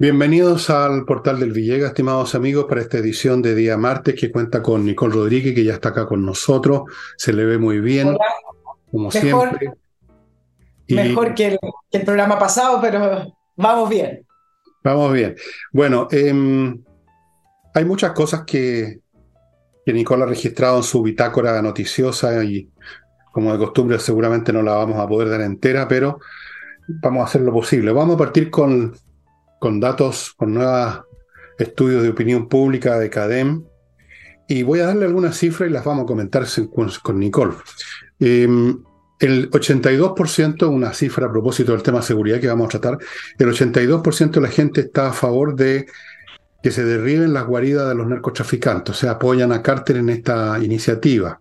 Bienvenidos al portal del Villega, estimados amigos, para esta edición de día martes que cuenta con Nicole Rodríguez, que ya está acá con nosotros. Se le ve muy bien, como siempre. Mejor que el, programa pasado, pero vamos bien. Vamos bien. Bueno, em, hay muchas cosas que, que Nicole ha registrado en su bitácora noticiosa y, como de costumbre, seguramente no la vamos a poder dar entera, pero vamos a hacer lo posible. Vamos a partir con con datos, con nuevos estudios de opinión pública de CADEM. Y voy a darle algunas cifras y las vamos a comentar con, Nicole. Em, el 82%, una cifra a propósito del tema de seguridad que vamos a tratar, el 82% de la gente está a favor de que se derriben las guaridas de los narcotraficantes, o sea, apoyan a Carter en esta iniciativa.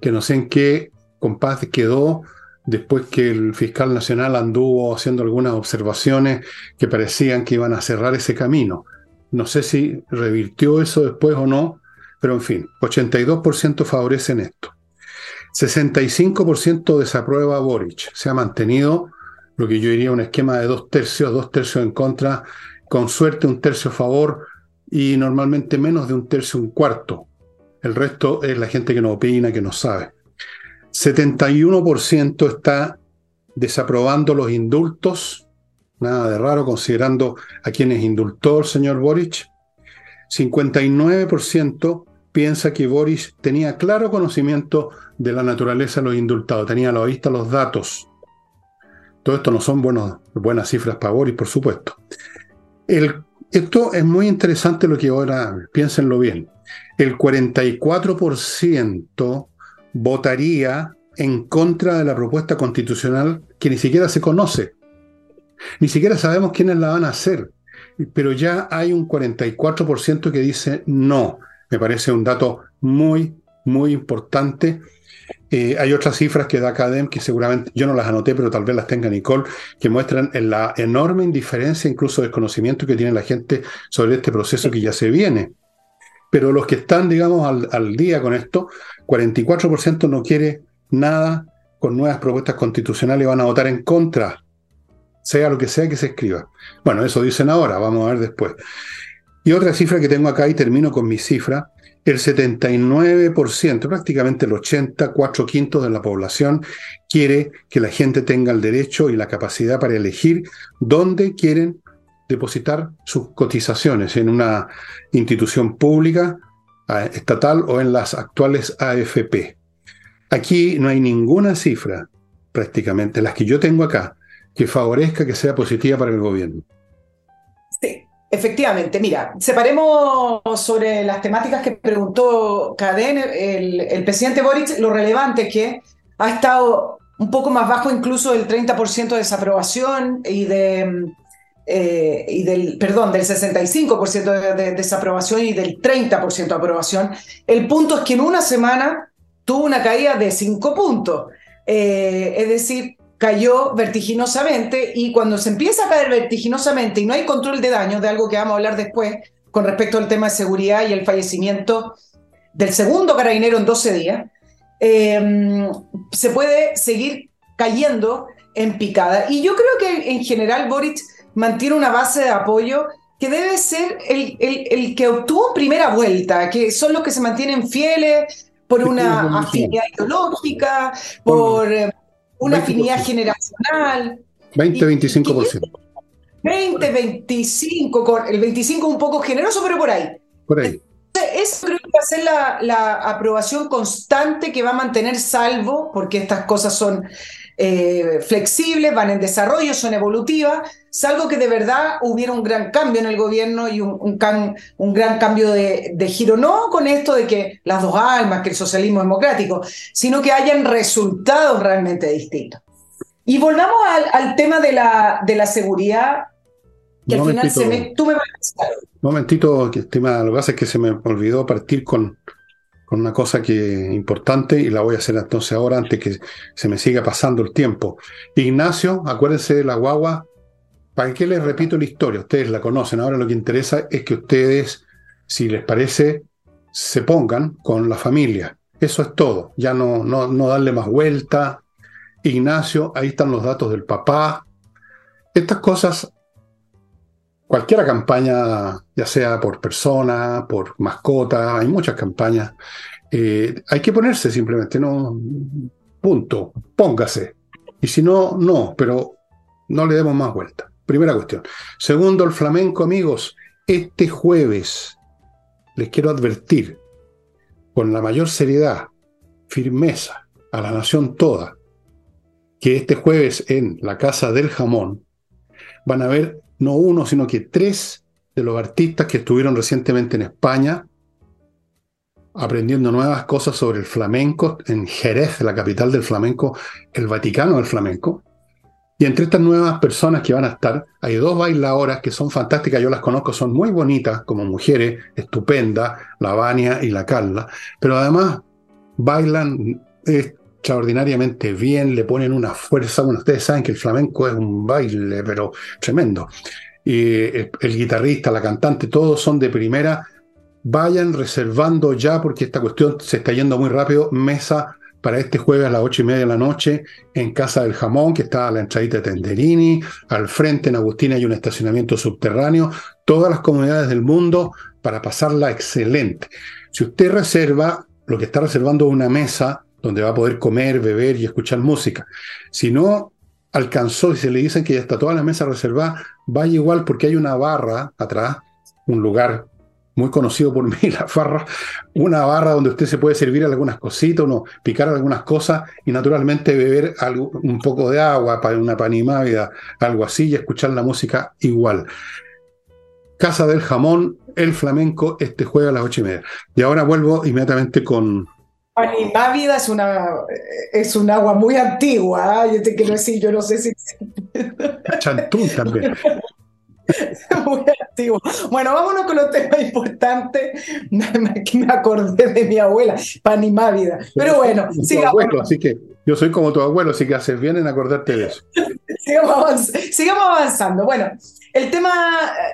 Que no sé en qué compás quedó después que el fiscal nacional anduvo haciendo algunas observaciones que parecían que iban a cerrar ese camino. No sé si revirtió eso después o no, pero en fin, 82% favorecen esto. 65% desaprueba a Boric. Se ha mantenido lo que yo diría un esquema de dos tercios, dos tercios en contra, con suerte un tercio a favor y normalmente menos de un tercio, un cuarto. El resto es la gente que no opina, que no sabe. 71% está desaprobando los indultos, nada de raro considerando a quienes indultó el señor Boric. 59% piensa que Boric tenía claro conocimiento de la naturaleza de los indultados, tenía a la vista los datos. Todo esto no son buenas cifras para Boris, por supuesto. esto es muy interesante lo que ahora, piénsenlo bien. El 44% votaría en contra de la propuesta constitucional que ni siquiera se conoce. Ni siquiera sabemos quiénes la van a hacer, pero ya hay un 44% que dice no. Me parece un dato muy, muy importante. Eh, hay otras cifras que da Cadem, que seguramente yo no las anoté, pero tal vez las tenga Nicole, que muestran la enorme indiferencia, incluso desconocimiento que tiene la gente sobre este proceso que ya se viene. Pero los que están, digamos, al, día con esto, 44% no quiere nada con nuevas propuestas constitucionales, van a votar en contra, sea lo que sea que se escriba. Bueno, eso dicen ahora, vamos a ver después. Y otra cifra que tengo acá, y termino con mi cifra, el 79%, prácticamente el 84 quintos de la población, quiere que la gente tenga el derecho y la capacidad para elegir dónde quieren depositar sus cotizaciones, en una institución pública estatal o en las actuales AFP. Aquí no hay ninguna cifra, prácticamente, las que yo tengo acá, que favorezca que sea positiva para el gobierno. Sí, efectivamente. Mira, separemos sobre las temáticas que preguntó Caden, el, el presidente Boric, lo relevante que ha estado un poco más bajo incluso del 30% de desaprobación y de eh, y del, perdón, del 65% de, desaprobación y del 30% de aprobación. El punto es que en una semana tuvo una caída de 5 puntos. Eh, es decir, cayó vertiginosamente y cuando se empieza a caer vertiginosamente y no hay control de daños, de algo que vamos a hablar después con respecto al tema de seguridad y el fallecimiento del segundo carabinero en 12 días, eh, se puede seguir cayendo en picada. Y yo creo que en general Boric mantiene una base de apoyo que debe ser el, el, que obtuvo primera vuelta, que son los que se mantienen fieles por una afinidad ideológica, por eh, una afinidad generacional. 20-25%. 20, 25, el 25 un poco generoso, pero por ahí. Por ahí. Eso creo que va a ser la, la, aprobación constante que va a mantener salvo, porque estas cosas son eh, flexibles, van en desarrollo, son evolutivas, salvo que de verdad hubiera un gran cambio en el gobierno y un, un, gran cambio de, giro, no con esto de que las dos almas, que el socialismo democrático, sino que hayan resultados realmente distintos. Y volvamos al, tema de la, de la seguridad, que al final se me, tú me Un momentito, estima, lo que pasa es que se me olvidó partir con con una cosa que importante y la voy a hacer entonces ahora antes que se me siga pasando el tiempo. Ignacio, acuérdense de la guagua. ¿Para qué les repito la historia? Ustedes la conocen. Ahora lo que interesa es que ustedes, si les parece, se pongan con la familia. Eso es todo. Ya no, no, no darle más vuelta. Ignacio, ahí están los datos del papá. Estas cosas cualquier campaña, ya sea por persona, por mascota, hay muchas campañas. Eh, hay que ponerse simplemente, no, punto, póngase. Y si no, no, pero no le demos más vuelta. Primera cuestión. Segundo, el flamenco, amigos, este jueves les quiero advertir con la mayor seriedad, firmeza, a la nación toda, que este jueves en la Casa del Jamón van a ver no uno, sino que tres de los artistas que estuvieron recientemente en España aprendiendo nuevas cosas sobre el flamenco en Jerez, la capital del flamenco, el Vaticano del flamenco. Y entre estas nuevas personas que van a estar, hay dos bailadoras que son fantásticas, yo las conozco, son muy bonitas como mujeres, estupendas, la Vania y la Carla, pero además bailan extraordinariamente bien, le ponen una fuerza. Bueno, ustedes saben que el flamenco es un baile, pero tremendo. Y el, guitarrista, la cantante, todos son de primera. Vayan reservando ya, porque esta cuestión se está yendo muy rápido, mesa para este jueves a las ocho y media de la noche en Casa del Jamón, que está a la entradita de Tenderini. Al frente en Agustina hay un estacionamiento subterráneo. Todas las comunidades del mundo para pasarla excelente. Si usted reserva, lo que está reservando es una mesa donde va a poder comer, beber y escuchar música. Si no alcanzó y se le dicen que ya está toda la mesa reservada, vaya igual porque hay una barra atrás, un lugar muy conocido por mí, la farra, una barra donde usted se puede servir algunas cositas, uno picar algunas cosas y naturalmente beber algo, un poco de agua, una panimávida, algo así, y escuchar la música igual. Casa del Jamón, el flamenco, este jueves a las ocho y media. Y ahora vuelvo inmediatamente con, Panimávida es una es un agua muy antigua, ¿eh? yo te quiero decir, yo no sé si. Chantún también. Muy antiguo. Bueno, vámonos con los temas importantes. Que me acordé de mi abuela, Panimávida. Pero bueno, sigamos. así que yo soy como tu abuelo, así que haces bien en acordarte de eso. sigamos avanzando. Bueno, el tema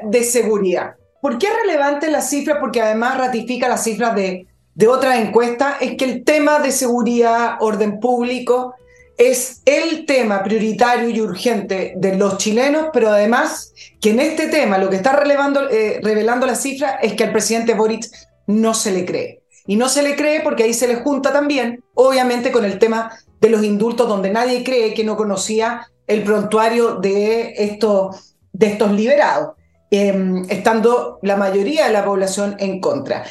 de seguridad. ¿Por qué es relevante la cifra? Porque además ratifica las cifras de de otra encuesta es que el tema de seguridad, orden público, es el tema prioritario y urgente de los chilenos, pero además que en este tema lo que está eh, revelando la cifra es que al presidente Boric no se le cree. Y no se le cree porque ahí se le junta también, obviamente, con el tema de los indultos, donde nadie cree que no conocía el prontuario de, estos, liberados, em, estando la mayoría de la población en contra.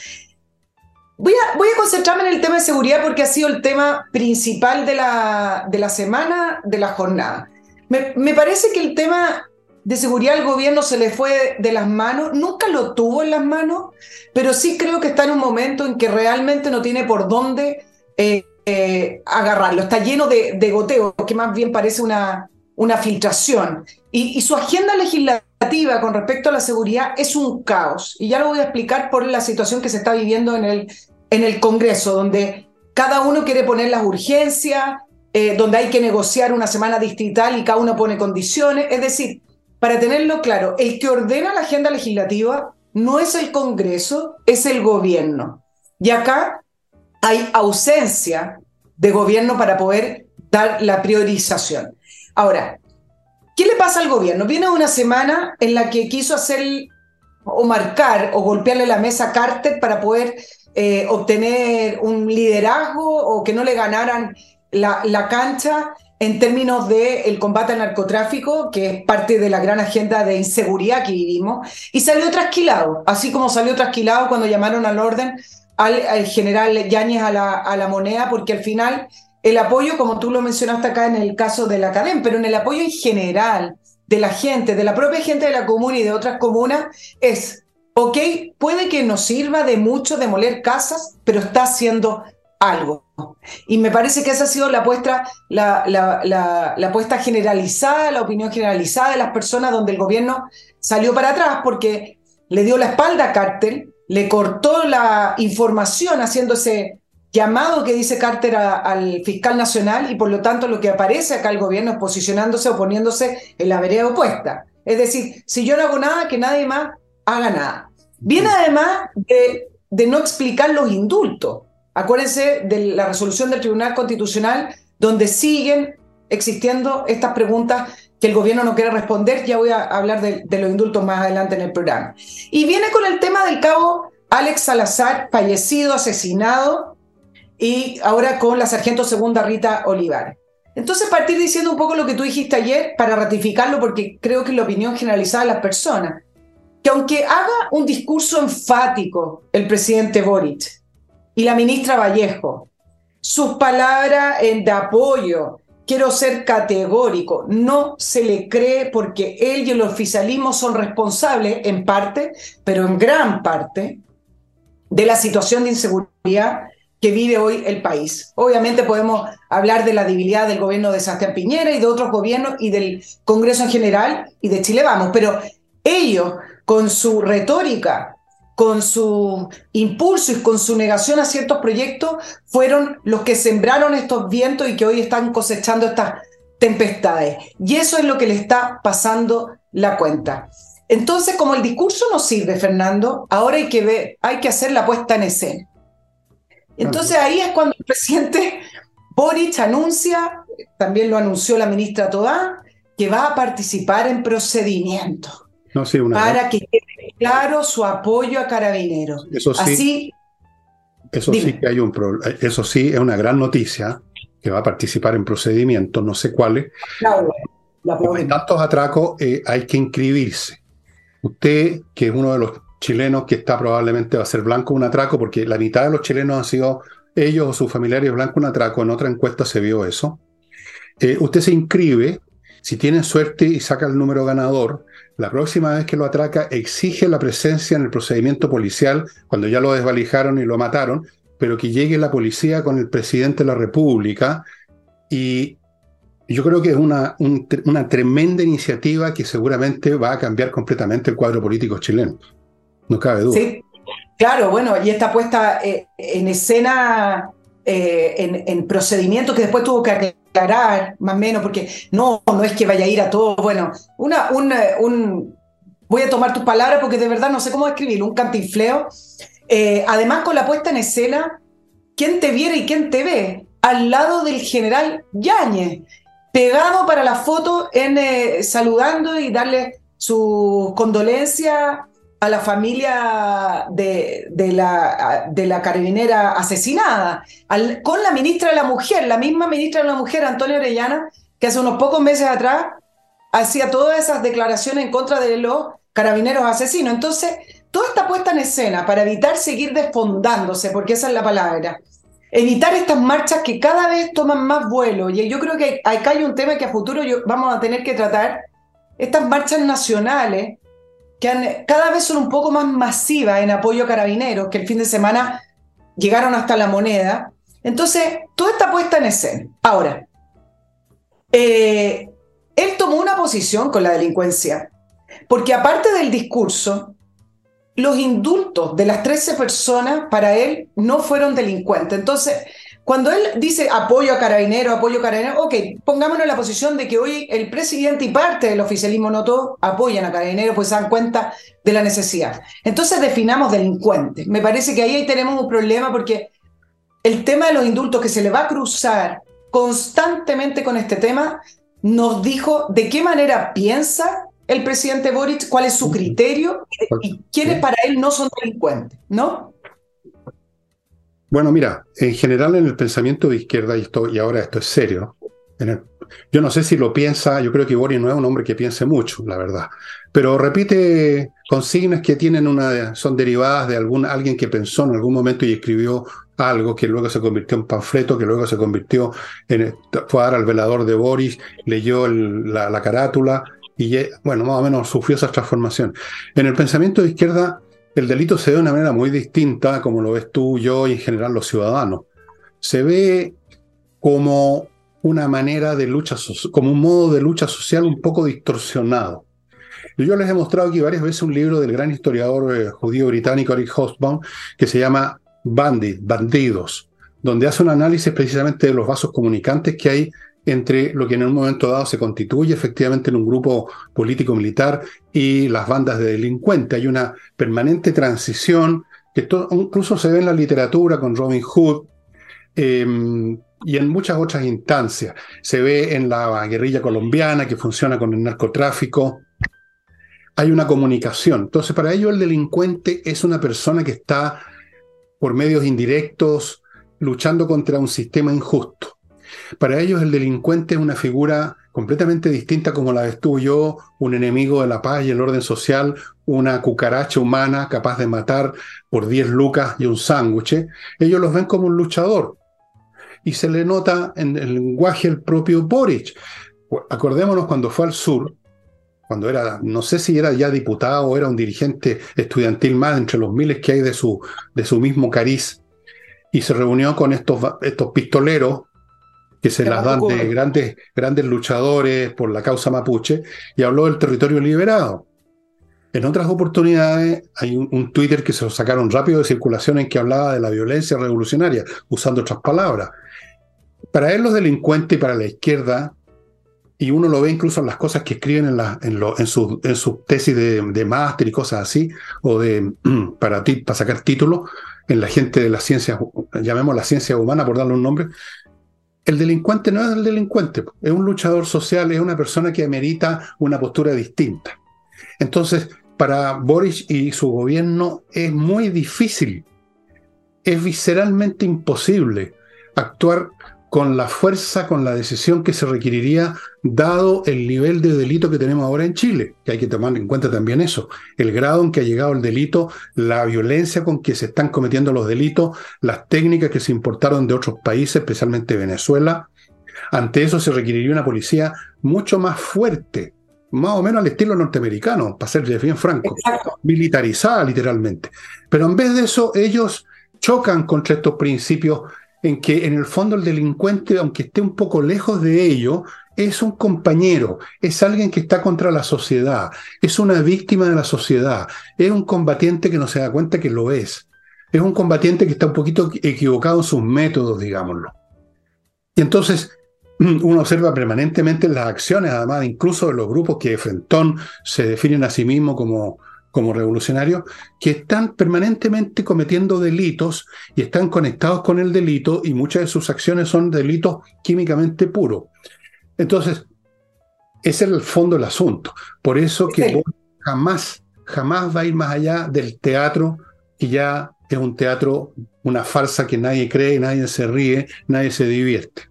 Voy a, concentrarme en el tema de seguridad porque ha sido el tema principal de la, de la semana, de la jornada. Me, parece que el tema de seguridad al gobierno se le fue de las manos, nunca lo tuvo en las manos, pero sí creo que está en un momento en que realmente no tiene por dónde eh, eh, agarrarlo. Está lleno de, de goteo, que más bien parece una, una filtración. Y, y, su agenda legislativa con respecto a la seguridad es un caos. Y ya lo voy a explicar por la situación que se está viviendo en el, en el Congreso, donde cada uno quiere poner las urgencias, eh, donde hay que negociar una semana distrital y cada uno pone condiciones. Es decir, para tenerlo claro, el que ordena la agenda legislativa no es el Congreso, es el gobierno. Y acá hay ausencia de gobierno para poder dar la priorización. Ahora, ¿qué le pasa al gobierno? Viene una semana en la que quiso hacer o marcar o golpearle la mesa a Carter para poder eh, obtener un liderazgo o que no le ganaran la, cancha en términos del el combate al narcotráfico, que es parte de la gran agenda de inseguridad que vivimos, y salió trasquilado, así como salió trasquilado cuando llamaron al orden al, general Yáñez a la, a la moneda, porque al final el apoyo, como tú lo mencionaste acá en el caso de la academia, pero en el apoyo en general de la gente, de la propia gente de la comuna y de otras comunas, es, ok, puede que nos sirva de mucho demoler casas, pero está haciendo algo. Y me parece que esa ha sido la apuesta, la, generalizada, la opinión generalizada de las personas donde el gobierno salió para atrás porque le dio la espalda a Cártel, le cortó la información haciéndose llamado que dice Carter al fiscal nacional y por lo tanto lo que aparece acá el gobierno es posicionándose o poniéndose en la vereda opuesta. Es decir, si yo no hago nada, que nadie más haga nada. Viene además de, de no explicar los indultos. Acuérdense de la resolución del Tribunal Constitucional donde siguen existiendo estas preguntas que el gobierno no quiere responder, ya voy a hablar de, los indultos más adelante en el programa. Y viene con el tema del cabo Alex Salazar, fallecido, asesinado, y ahora con la sargento segunda Rita Olivares. Entonces, partir diciendo un poco lo que tú dijiste ayer para ratificarlo, porque creo que es la opinión generalizada de las personas, que aunque haga un discurso enfático el presidente Boric y la ministra Vallejo, sus palabras de apoyo, quiero ser categórico, no se le cree porque él y el oficialismo son responsables en parte, pero en gran parte, de la situación de inseguridad que vive hoy el país. Obviamente podemos hablar de la debilidad del gobierno de Sebastián Piñera y de otros gobiernos y del Congreso en general y de Chile Vamos, pero ellos con su retórica, con su impulso y con su negación a ciertos proyectos, fueron los que sembraron estos vientos y que hoy están cosechando estas tempestades. Y eso es lo que le está pasando la cuenta. Entonces, como el discurso no sirve, Fernando, ahora hay que ver, hay que hacer la puesta en escena. Entonces ahí es cuando el presidente Boric anuncia, también lo anunció la ministra Todá, que va a participar en procedimientos no, sí, para que quede claro su apoyo a carabineros. Eso sí, eso sí que hay un eso sí es una gran noticia que va a participar en procedimientos, no sé cuáles. Como en tantos atracos eh, hay que inscribirse. Usted, que es uno de los chilenos que está probablemente va a ser blanco un atraco, porque la mitad de los chilenos han sido ellos o sus familiares blanco un atraco, en otra encuesta se vio eso. Eh, usted se inscribe, si tiene suerte y saca el número ganador, la próxima vez que lo atraca exige la presencia en el procedimiento policial, cuando ya lo desvalijaron y lo mataron, pero que llegue la policía con el presidente de la República y yo creo que es una, tremenda iniciativa que seguramente va a cambiar completamente el cuadro político chileno. No cabe duda. Sí, claro, bueno, y está puesta eh, en escena, eh, en, en, procedimiento que después tuvo que aclarar, más o menos, porque no, no es que vaya a ir a todo. Bueno, una, un, un, voy a tomar tus palabras porque de verdad no sé cómo escribir, un cantinfleo. Eh, además, con la puesta en escena, ¿quién te viera y quién te ve? Al lado del general Yáñez, pegado para la foto, en, saludando y darle su condolencia a la familia de, la, de la carabinera asesinada, con la ministra de la Mujer, la misma ministra de la Mujer, Antonio Orellana, que hace unos pocos meses atrás hacía todas esas declaraciones en contra de los carabineros asesinos. Entonces, toda esta puesta en escena para evitar seguir desfondándose, porque esa es la palabra, evitar estas marchas que cada vez toman más vuelo, y yo creo que acá hay un tema que a futuro vamos a tener que tratar, estas marchas nacionales, que cada vez son un poco más masivas en apoyo a carabineros, que el fin de semana llegaron hasta la moneda. Entonces, toda esta puesta en escena. Ahora, eh, él tomó una posición con la delincuencia, porque aparte del discurso, los indultos de las 13 personas para él no fueron delincuentes. Entonces, cuando él dice apoyo a Carabinero, apoyo a Carabinero, ok, pongámonos en la posición de que hoy el presidente y parte del oficialismo, no todos, apoyan a Carabinero, pues se dan cuenta de la necesidad. Entonces definamos delincuentes. Me parece que ahí tenemos un problema porque el tema de los indultos que se le va a cruzar constantemente con este tema, nos dijo de qué manera piensa el presidente Boric, cuál es su criterio y quiénes para él no son delincuentes, ¿no? Bueno, mira, en general en el pensamiento de izquierda, y, esto, y ahora esto es serio, yo no sé si lo piensa, yo creo que Boris no es un hombre que piense mucho, la verdad, pero repite consignas que tienen una, son derivadas de algún, alguien que pensó en algún momento y escribió algo que luego se convirtió en panfleto, que luego se convirtió en, fue a dar al velador de Boris, leyó la, la carátula y, bueno, más o menos sufrió esa transformación. En el pensamiento de izquierda el delito se ve de una manera muy distinta, como lo ves tú, yo y en general los ciudadanos. Se ve como una manera de lucha, como un modo de lucha social un poco distorsionado. Yo les he mostrado aquí varias veces un libro del gran historiador eh, judío británico Eric Hobsbawm que se llama Bandit, Bandidos, donde hace un análisis precisamente de los vasos comunicantes que hay entre lo que en un momento dado se constituye efectivamente en un grupo político-militar y las bandas de delincuentes. Hay una permanente transición que incluso se ve en la literatura con Robin Hood, em, y en muchas otras instancias. Se ve en la guerrilla colombiana que funciona con el narcotráfico. Hay una comunicación. Entonces, para ello el delincuente es una persona que está por medios indirectos luchando contra un sistema injusto. Para ellos el delincuente es una figura completamente distinta como la tú yo, un enemigo de la paz y el orden social, una cucaracha humana capaz de matar por 10 lucas y un sándwich. Ellos los ven como un luchador. Y se le nota en el lenguaje el propio Boric. Acordémonos cuando fue al sur, cuando era, no sé si era ya diputado o era un dirigente estudiantil más entre los miles que hay de su, de su mismo cariz, y se reunió con estos, estos pistoleros que se las dan de grandes, grandes luchadores por la causa mapuche, y habló del territorio liberado. En otras oportunidades hay un, Twitter que se lo sacaron rápido de circulación en que hablaba de la violencia revolucionaria, usando otras palabras. Para él los delincuentes y para la izquierda, y uno lo ve incluso en las cosas que escriben en, la, en, en sus su tesis de, de máster y cosas así, o de para, para sacar títulos, en la gente de las ciencias, llamemos la ciencia humana por darle un nombre, el delincuente no es el delincuente, es un luchador social, es una persona que amerita una postura distinta. Entonces, para Boris y su gobierno es muy difícil, es visceralmente imposible actuar con la fuerza, con la decisión que se requeriría, dado el nivel de delito que tenemos ahora en Chile, que hay que tomar en cuenta también eso, el grado en que ha llegado el delito, la violencia con que se están cometiendo los delitos, las técnicas que se importaron de otros países, especialmente Venezuela. Ante eso se requeriría una policía mucho más fuerte, más o menos al estilo norteamericano, para ser bien franco, militarizada literalmente. Pero en vez de eso, ellos chocan contra estos principios en que en el fondo el delincuente, aunque esté un poco lejos de ello, es un compañero, es alguien que está contra la sociedad, es una víctima de la sociedad, es un combatiente que no se da cuenta que lo es, es un combatiente que está un poquito equivocado en sus métodos, digámoslo. Y entonces uno observa permanentemente las acciones, además incluso de los grupos que de Frentón se definen a sí mismos como como revolucionarios que están permanentemente cometiendo delitos y están conectados con el delito y muchas de sus acciones son delitos químicamente puros. Entonces, ese es el fondo del asunto. Por eso que jamás, jamás va a ir más allá del teatro, que ya es un teatro, una farsa que nadie cree, nadie se ríe, nadie se divierte.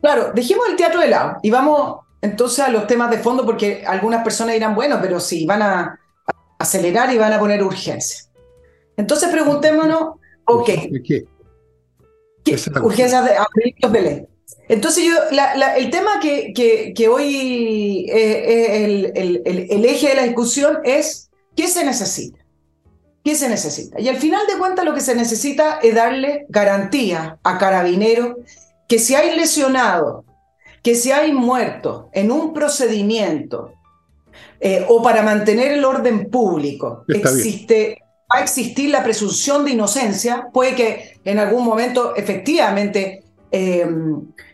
Claro, dejemos el teatro de lado y vamos entonces a los temas de fondo, porque algunas personas dirán, bueno, pero si van a acelerar y van a poner urgencia. Entonces preguntémonos, ok. ¿Qué? ¿Qué? Urgencias de proyectos Belén. Entonces yo, el tema que, que, hoy eh, el, el, el, eje de la discusión es ¿qué se necesita? ¿Qué se necesita? Y al final de cuentas lo que se necesita es darle garantía a carabineros que si hay lesionado, que si hay muerto en un procedimiento eh, o para mantener el orden público existe, va a existir la presunción de inocencia, puede que en algún momento efectivamente eh,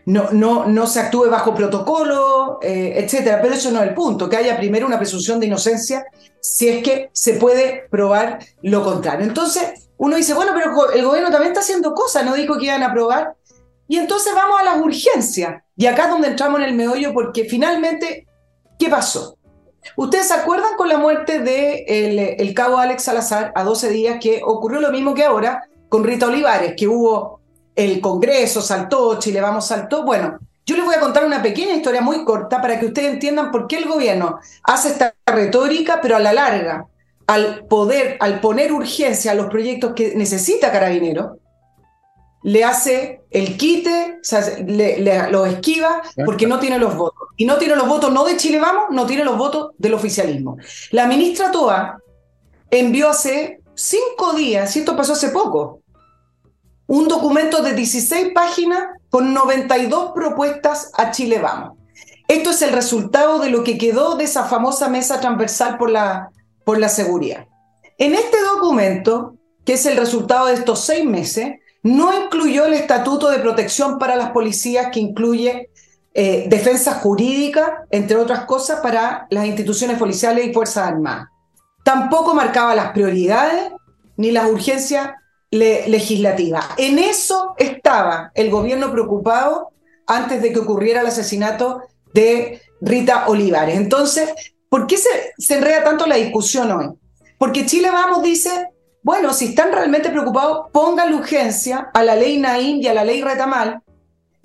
no, no, no, se actúe bajo protocolo, eh, etcétera, pero eso no es el punto, que haya primero una presunción de inocencia si es que se puede probar lo contrario. Entonces, uno dice, bueno, pero el gobierno también está haciendo cosas, no dijo que iban a probar. Y entonces vamos a las urgencias. Y acá es donde entramos en el meollo, porque finalmente, ¿qué pasó? ¿Ustedes se acuerdan con la muerte de el, cabo Alex Salazar a 12 días que ocurrió lo mismo que ahora con Rita Olivares, que hubo el Congreso, saltó, Chile Vamos saltó? Bueno, yo les voy a contar una pequeña historia muy corta para que ustedes entiendan por qué el gobierno hace esta retórica, pero a la larga, al poder, al poner urgencia a los proyectos que necesita Carabinero, le hace el quite, o sea, le, lo esquiva porque no tiene los votos. Y no tiene los votos no de Chile Vamos, no tiene los votos del oficialismo. La ministra Toa envió hace cinco días, y esto pasó hace poco, un documento de 16 páginas con 92 propuestas a Chile Vamos. Esto es el resultado de lo que quedó de esa famosa mesa transversal por la, por la seguridad. En este documento, que es el resultado de estos seis meses, no incluyó el Estatuto de Protección para las Policías, que incluye eh, defensa jurídica, entre otras cosas, para las instituciones policiales y Fuerzas Armadas. Tampoco marcaba las prioridades ni las urgencias legislativa. En eso estaba el gobierno preocupado antes de que ocurriera el asesinato de Rita Olivares. Entonces, ¿por qué se, se enreda tanto la discusión hoy? Porque Chile Vamos dice, bueno, si están realmente preocupados, pongan urgencia a la ley Naín y a la ley Retamal,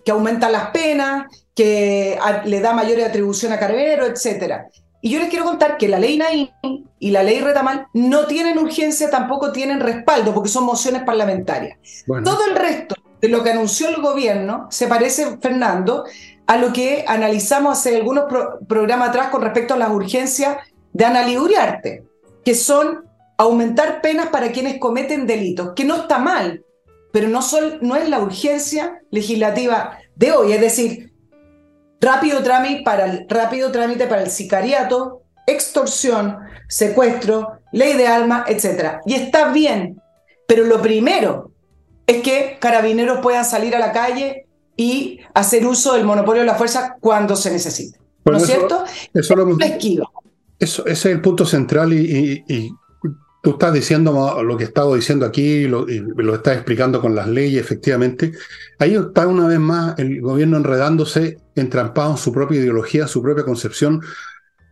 que aumenta las penas, que le da mayor atribución a Carabinero, etc. Y yo les quiero contar que la ley Naín y la ley Retamal no tienen urgencia, tampoco tienen respaldo, porque son mociones parlamentarias. Todo el resto de lo que anunció el gobierno se parece, Fernando, a lo que analizamos hace algunos programas atrás con respecto a las urgencias de Ana Uriarte, que son aumentar penas para quienes cometen delitos, que no está mal, pero no, no es la urgencia legislativa de hoy, es decir, rápido trámite para el, rápido trámite para el sicariato, extorsión, secuestro, ley de alma, etc. Y está bien, pero lo primero es que carabineros puedan salir a la calle y hacer uso del monopolio de la fuerza cuando se necesite. ¿No es cierto? Eso, lo, eso, ese es el punto central y, Tú estás diciendo lo que he estado diciendo aquí lo, estás explicando con las leyes, efectivamente. Ahí está una vez más el gobierno enredándose, entrampado en su propia ideología, su propia concepción,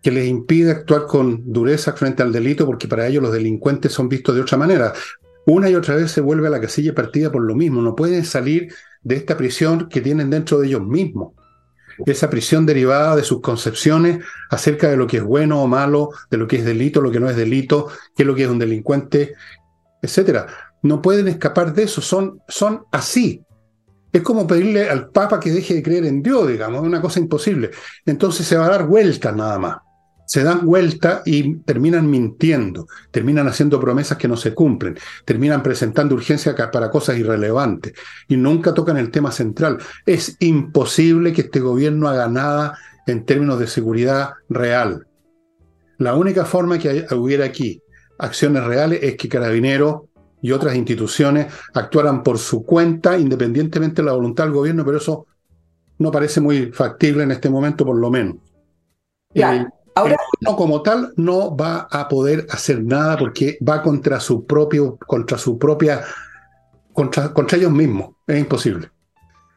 que les impide actuar con dureza frente al delito, porque para ellos los delincuentes son vistos de otra manera. Una y otra vez se vuelve a la casilla partida por lo mismo. No pueden salir de esta prisión que tienen dentro de ellos mismos esa prisión derivada de sus concepciones acerca de lo que es bueno o malo, de lo que es delito, lo que no es delito, qué es lo que es un delincuente, etcétera. No pueden escapar de eso, son, son así. Es como pedirle al Papa que deje de creer en Dios, digamos, es una cosa imposible. Entonces se va a dar vueltas nada más se dan vuelta y terminan mintiendo, terminan haciendo promesas que no se cumplen, terminan presentando urgencia para cosas irrelevantes y nunca tocan el tema central. Es imposible que este gobierno haga nada en términos de seguridad real. La única forma que hubiera aquí acciones reales es que Carabineros y otras instituciones actuaran por su cuenta, independientemente de la voluntad del gobierno, pero eso no parece muy factible en este momento, por lo menos. Eh, Ahora, no como tal no va a poder hacer nada porque va contra su propio, contra su propia, contra, contra ellos mismos. Es imposible.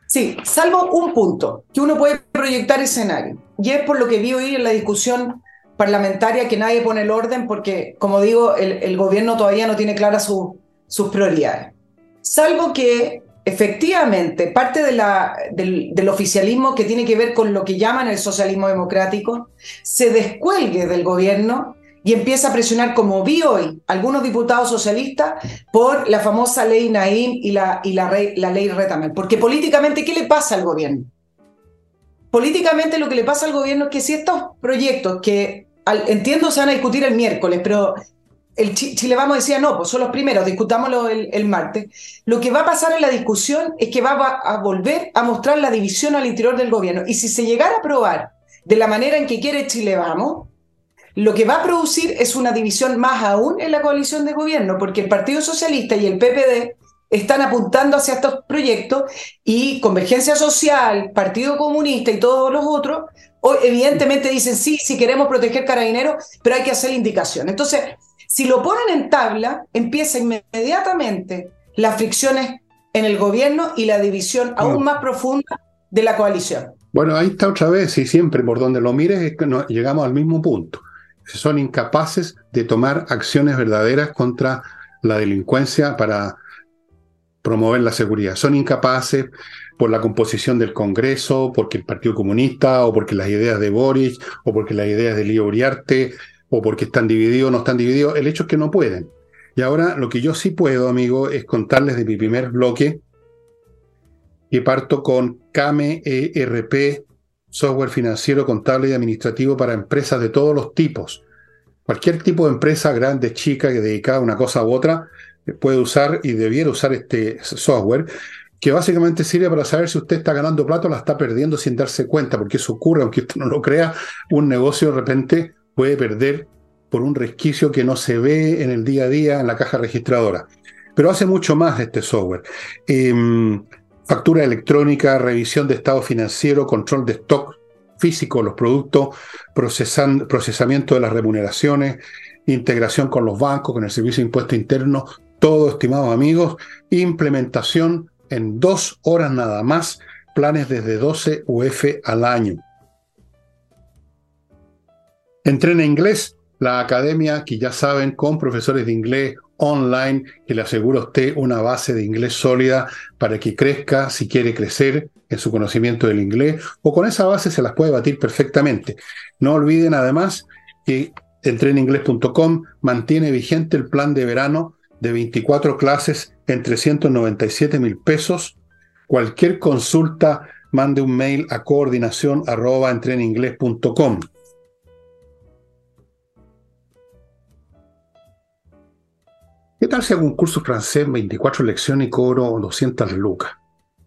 Sí, salvo un punto, que uno puede proyectar escenario. Y es por lo que vi hoy en la discusión parlamentaria que nadie pone el orden porque, como digo, el, gobierno todavía no tiene claras sus prioridades. Salvo que efectivamente, parte del, oficialismo que tiene que ver con lo que llaman el socialismo democrático, se descuelgue del gobierno y empieza a presionar, como vi hoy, algunos diputados socialistas por la famosa ley Naim y la ley Retamel. Porque políticamente, ¿qué le pasa al gobierno? Políticamente lo que le pasa al gobierno es que si estos proyectos que entiendo se van a discutir el miércoles, pero el Chile Vamos decía, no, pues son los primeros, discutámoslo el, martes. Lo que va a pasar en la discusión es que va a volver a mostrar la división al interior del gobierno. Y si se llegara a aprobar de la manera en que quiere Chile Vamos, lo que va a producir es una división más aún en la coalición de gobierno, porque el Partido Socialista y el PPD están apuntando hacia estos proyectos y Convergencia Social, Partido Comunista y todos los otros, evidentemente dicen, sí, si queremos proteger carabineros, pero hay que hacer indicación. Entonces, si lo ponen en tabla, empieza inmediatamente las fricciones en el gobierno y la división aún más profunda de la coalición. Bueno, ahí está otra vez, y siempre por donde lo mires es que llegamos al mismo punto. Son incapaces de tomar acciones verdaderas contra la delincuencia para promover la seguridad. Son incapaces por la composición del Congreso, porque el Partido Comunista, o porque las ideas de Boris, o porque las ideas de Lío Uriarte, o porque están divididos o no están divididos. El hecho es que no pueden. Y ahora lo que yo sí puedo, amigo, es contarles de mi primer bloque, que parto con CAME ERP, software financiero, contable y administrativo para empresas de todos los tipos. Cualquier tipo de empresa, grande, chica, que dedicada a una cosa u otra, puede usar y debiera usar este software, que básicamente sirve para saber si usted está ganando plata o la está perdiendo sin darse cuenta, porque eso ocurre, aunque usted no lo crea, un negocio de repente puede perder por un resquicio que no se ve en el día a día en la caja registradora. Pero hace mucho más este software. Em, factura electrónica, revisión de estado financiero, control de stock físico los productos, procesamiento de las remuneraciones, integración con los bancos, con el servicio de impuesto interno, todo, estimados amigos. Implementación en dos horas nada más, planes desde 12 UF al año. Entrena inglés, la academia que ya saben con profesores de inglés online que le asegura a usted una base de inglés sólida para que crezca si quiere crecer en su conocimiento del inglés o con esa base se las puede batir perfectamente. No olviden además que entreninglés.com mantiene vigente el plan de verano de 24 clases en 397 mil pesos. Cualquier consulta, mande un mail a coordinación arroba ¿Qué tal si hago un curso francés, 24 lecciones y cobro 200 lucas?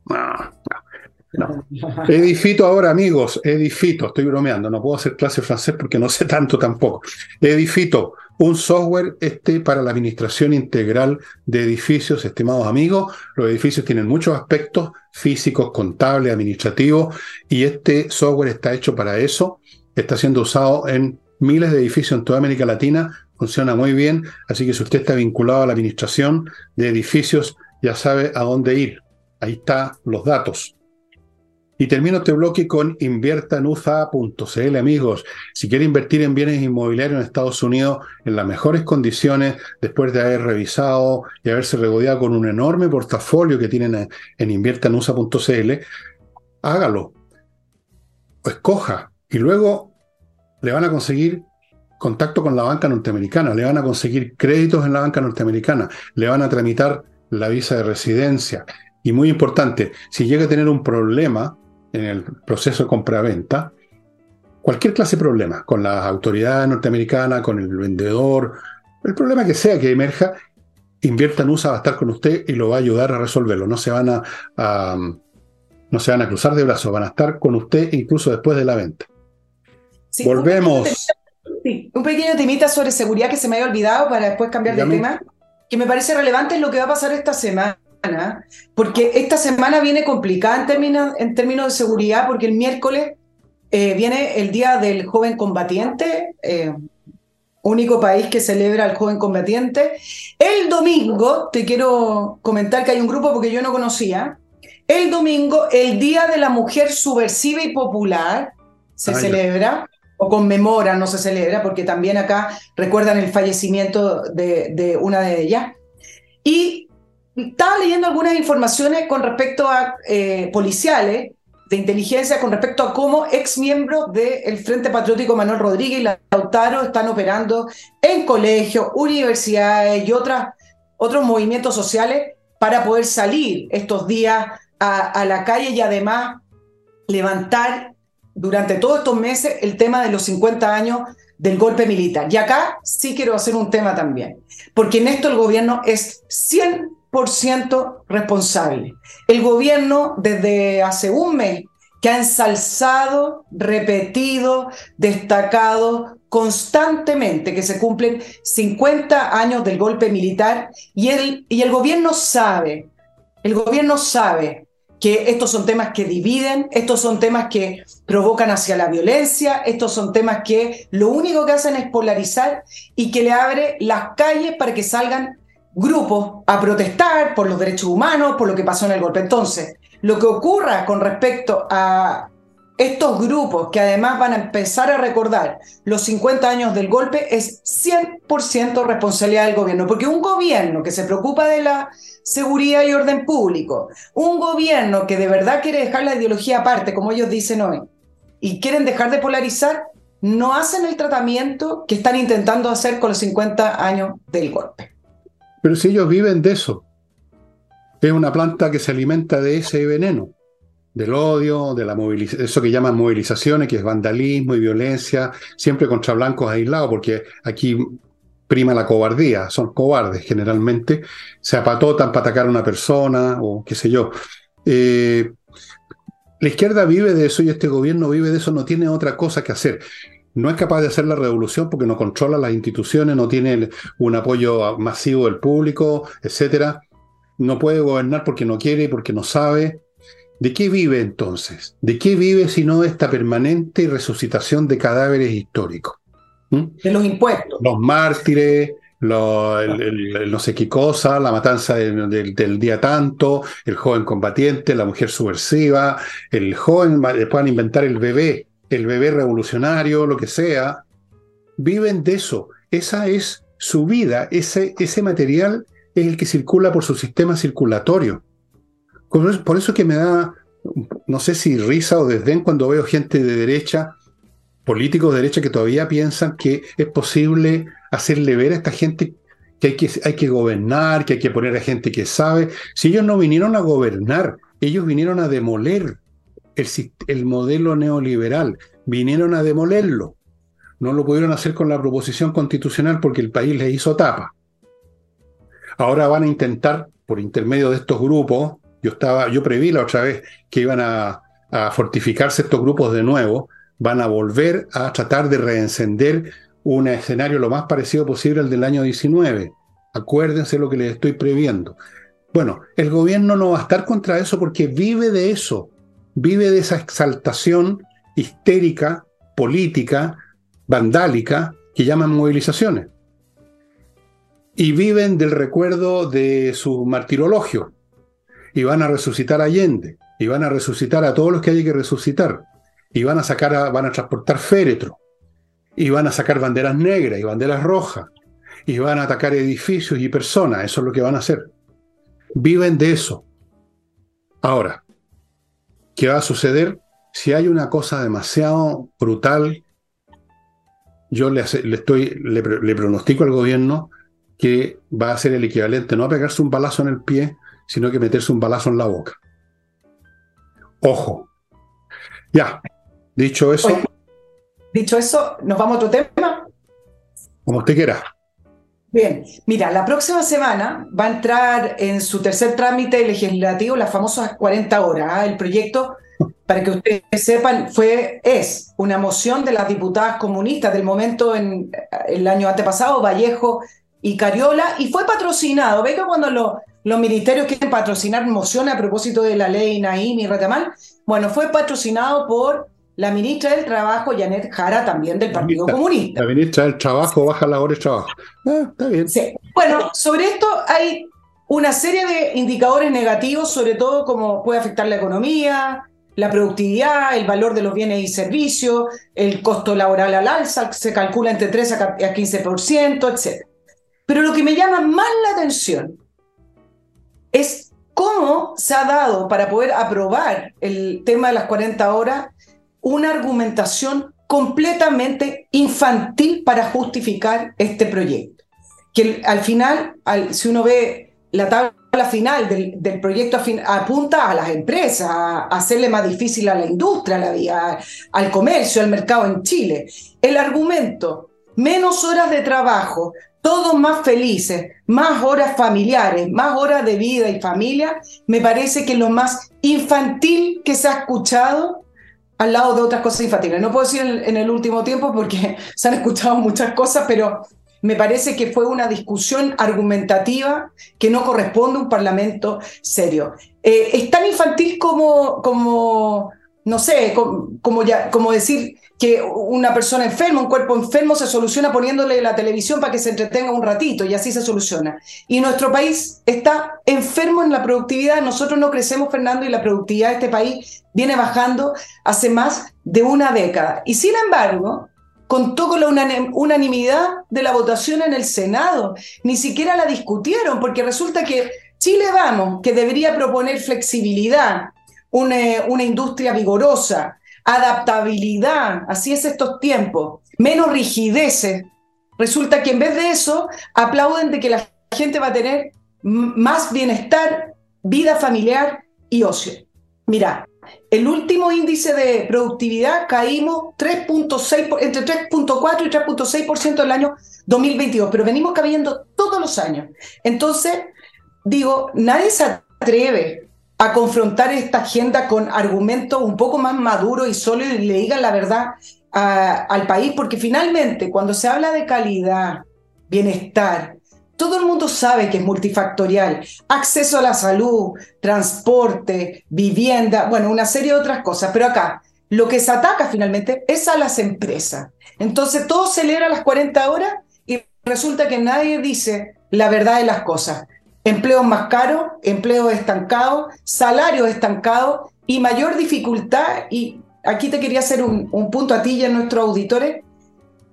No, Edifito ahora, amigos, Edifito, estoy bromeando, no puedo hacer clase de francés porque no sé tanto tampoco. Edifito, un software este para la administración integral de edificios, estimados amigos. Los edificios tienen muchos aspectos físicos, contables, administrativos, y este software está hecho para eso. Está siendo usado en miles de edificios en toda América Latina, funciona muy bien, así que si usted está vinculado a la administración de edificios, ya sabe a dónde ir. Ahí están los datos. Y termino este bloque con inviertanuza.cl, amigos. Si quiere invertir en bienes inmobiliarios en Estados Unidos en las mejores condiciones, después de haber revisado y haberse regodeado con un enorme portafolio que tienen en inviertanusa.cl, hágalo. Escoja. Y luego le van a conseguir contacto con la banca norteamericana, le van a conseguir créditos en la banca norteamericana, le van a tramitar la visa de residencia. Y muy importante, si llega a tener un problema en el proceso de compra-venta, cualquier clase de problema, con las autoridades norteamericanas, con el vendedor, el problema que sea que emerja, Invierta en USA va a estar con usted y lo va a ayudar a resolverlo. No se van a, no se van a cruzar de brazos, van a estar con usted incluso después de la venta. Volvemos un pequeño temita sobre seguridad que se me había olvidado para después cambiar de tema, que me parece relevante es lo que va a pasar esta semana, porque esta semana viene complicada en términos, en términos de seguridad, porque el miércoles eh, viene el Día del Joven Combatiente, eh, único país que celebra al joven combatiente. El domingo, te quiero comentar que hay un grupo porque yo no conocía, el domingo, el Día de la Mujer Subversiva y Popular, se celebra o conmemora, no se celebra, porque también acá recuerdan el fallecimiento de, una de ellas. Y estaba leyendo algunas informaciones con respecto a eh, policiales de inteligencia con respecto a cómo ex miembros del Frente Patriótico Manuel Rodríguez y Lautaro están operando en colegios, universidades y otras, otros movimientos sociales para poder salir estos días a, a la calle y además levantar durante todos estos meses el tema de los 50 años del golpe militar. Y acá sí quiero hacer un tema también, porque en esto el gobierno es 100% responsable. El gobierno desde hace un mes que ha ensalzado, repetido, destacado constantemente que se cumplen 50 años del golpe militar y el, y el gobierno sabe, el gobierno sabe que estos son temas que dividen, estos son temas que provocan hacia la violencia, estos son temas que lo único que hacen es polarizar y que le abre las calles para que salgan grupos a protestar por los derechos humanos, por lo que pasó en el golpe. Entonces, lo que ocurra con respecto a estos grupos que además van a empezar a recordar los 50 años del golpe es 100% responsabilidad del gobierno, porque un gobierno que se preocupa de la seguridad y orden público, un gobierno que de verdad quiere dejar la ideología aparte, como ellos dicen hoy, y quieren dejar de polarizar, no hacen el tratamiento que están intentando hacer con los 50 años del golpe. Pero si ellos viven de eso, es una planta que se alimenta de ese veneno del odio, de la eso que llaman movilizaciones, que es vandalismo y violencia, siempre contra blancos aislados, porque aquí prima la cobardía, son cobardes generalmente, se apatotan para atacar a una persona o qué sé yo. Eh, la izquierda vive de eso y este gobierno vive de eso, no tiene otra cosa que hacer. No es capaz de hacer la revolución porque no controla las instituciones, no tiene un apoyo masivo del público, etc. No puede gobernar porque no quiere, porque no sabe. ¿De qué vive entonces? ¿De qué vive si no esta permanente resucitación de cadáveres históricos? ¿Mm? De los impuestos. Los mártires, el, no sé qué cosa, la matanza del, día tanto, el joven combatiente, la mujer subversiva, el joven, puedan inventar el bebé, el bebé revolucionario, lo que sea, viven de eso. Esa es su vida, ese, ese material es el que circula por su sistema circulatorio. Por eso que me da, no sé si risa o desdén cuando veo gente de derecha, políticos de derecha que todavía piensan que es posible hacerle ver a esta gente que hay que, hay que gobernar, que hay que poner a gente que sabe. Si ellos no vinieron a gobernar, ellos vinieron a demoler el, el modelo neoliberal, vinieron a demolerlo. No lo pudieron hacer con la proposición constitucional porque el país les hizo tapa. Ahora van a intentar, por intermedio de estos grupos, yo estaba, yo preví la otra vez que iban a, a fortificarse estos grupos de nuevo, van a volver a tratar de reencender un escenario lo más parecido posible al del año 19. Acuérdense lo que les estoy previendo. Bueno, el gobierno no va a estar contra eso porque vive de eso, vive de esa exaltación histérica, política, vandálica, que llaman movilizaciones. Y viven del recuerdo de su martirologio. Y van a resucitar a Allende. Y van a resucitar a todos los que hay que resucitar. Y van a sacar, van a transportar féretro y van a sacar banderas negras y banderas rojas y van a atacar edificios y personas. Eso es lo que van a hacer. Viven de eso. Ahora, ¿qué va a suceder? Si hay una cosa demasiado brutal, yo le, estoy, le, le pronostico al gobierno que va a ser el equivalente no a pegarse un balazo en el pie, sino que meterse un balazo en la boca. Ojo. Ya, dicho eso, Dicho eso, ¿nos vamos a otro tema? Como usted quiera. Bien, mira, la próxima semana va a entrar en su tercer trámite legislativo las famosas 40 horas. ¿ah? El proyecto, para que ustedes sepan, fue, es una moción de las diputadas comunistas del momento en el año antepasado, Vallejo y Cariola, y fue patrocinado. Venga cuando los ministerios quieren patrocinar mociones a propósito de la ley Naim y Retamal, bueno, fue patrocinado por la ministra del Trabajo, Janet Jara, también del Partido Comunista. La ministra del Trabajo, baja la hora de trabajo. Ah, está bien. Sí. Bueno, sobre esto hay una serie de indicadores negativos, sobre todo cómo puede afectar la economía, la productividad, el valor de los bienes y servicios, el costo laboral al alza, se calcula entre 3 a 15%, etc. Pero lo que me llama más la atención es cómo se ha dado para poder aprobar el tema de las 40 horas una argumentación completamente infantil para justificar este proyecto. Que al final, si uno ve la tabla final del, proyecto, apunta a las empresas, a hacerle más difícil a la industria, a la, al comercio, al mercado en Chile. El argumento, menos horas de trabajo, todos más felices, más horas familiares, más horas de vida y familia, me parece que lo más infantil que se ha escuchado al lado de otras cosas infantiles. No puedo decir en, el último tiempo porque se han escuchado muchas cosas, pero me parece que fue una discusión argumentativa que no corresponde a un parlamento serio. Eh, es tan infantil como, como no sé, como, decir que una persona enferma, un cuerpo enfermo se soluciona poniéndole la televisión para que se entretenga un ratito y así se soluciona. Y nuestro país está enfermo en la productividad. Nosotros no crecemos, Fernando, y la productividad de este país viene bajando hace más de una década. Y sin embargo, contó con la unanimidad de la votación en el Senado. Ni siquiera la discutieron, porque resulta que Chile Vamos, que debería proponer flexibilidad, una, una industria vigorosa, adaptabilidad, así es estos tiempos, menos rigideces. Resulta que en vez de eso aplauden de que la gente va a tener más bienestar, vida familiar y ocio. Mira, el último índice de productividad caímos 3.6 entre 3.4 y 3.6% el año 2022, pero venimos cayendo todos los años. Entonces, digo, nadie se atreve a confrontar esta agenda con argumentos un poco más maduros y sólidos y le digan la verdad al país, porque finalmente cuando se habla de calidad, bienestar, todo el mundo sabe que es multifactorial. Acceso a la salud, transporte, vivienda, bueno, una serie de otras cosas. Pero acá, lo que se ataca finalmente es a las empresas. Entonces, todo celebra las 40 horas y resulta que nadie dice la verdad de las cosas. Empleos más caros, empleos estancados, salarios estancados y mayor dificultad, y aquí te quería hacer un, un punto a ti y a nuestros auditores,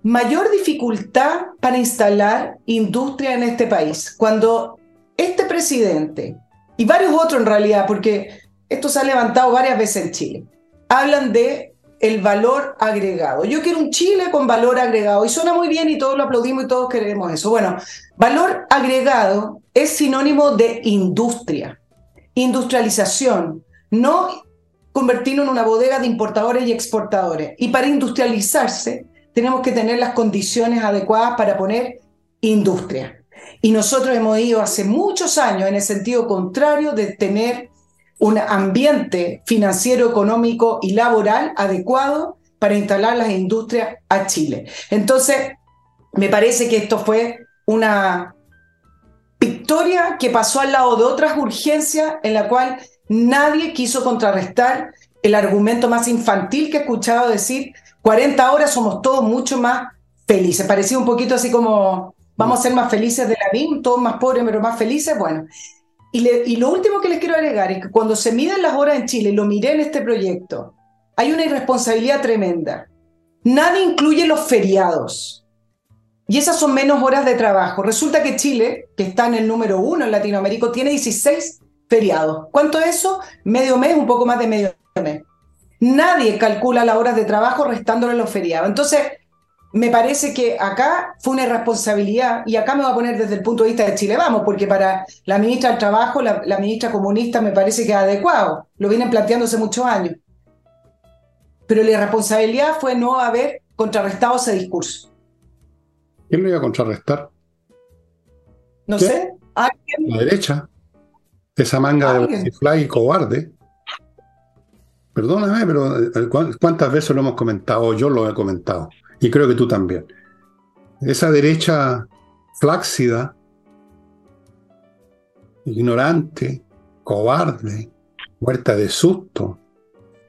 mayor dificultad para instalar industria en este país. Cuando este presidente y varios otros en realidad, porque esto se ha levantado varias veces en Chile, hablan de el valor agregado. Yo quiero un Chile con valor agregado y suena muy bien y todos lo aplaudimos y todos queremos eso. Bueno, valor agregado es sinónimo de industria, industrialización, no convertirnos en una bodega de importadores y exportadores. Y para industrializarse tenemos que tener las condiciones adecuadas para poner industria. Y nosotros hemos ido hace muchos años en el sentido contrario de tener un ambiente financiero, económico y laboral adecuado para instalar las industrias a Chile. Entonces, me parece que esto fue una victoria que pasó al lado de otras urgencias en la cual nadie quiso contrarrestar el argumento más infantil que he escuchado decir, 40 horas somos todos mucho más felices. Parecía un poquito así como, vamos a ser más felices de la vida, todos más pobres pero más felices. Bueno, y, lo último que les quiero agregar es que cuando se miden las horas en Chile, lo miré en este proyecto, hay una irresponsabilidad tremenda. Nadie incluye los feriados. Y esas son menos horas de trabajo. Resulta que Chile, que está en el número uno en Latinoamérica, tiene 16 feriados. ¿Cuánto es eso? Medio mes, un poco más de medio mes. Nadie calcula las horas de trabajo restándole los feriados. Entonces, me parece que acá fue una irresponsabilidad, y acá me voy a poner desde el punto de vista de Chile Vamos, porque para la ministra del Trabajo, la, ministra comunista, me parece que es adecuado, lo vienen planteándose muchos años. Pero la irresponsabilidad fue no haber contrarrestado ese discurso. ¿Quién lo iba a contrarrestar? No sé. La derecha. Esa manga de fly cobarde. Perdóname, pero eh, ¿cuántas veces lo hemos comentado? Yo lo he comentado y creo que tú también. Esa derecha flácida, ignorante, cobarde, muerta de susto,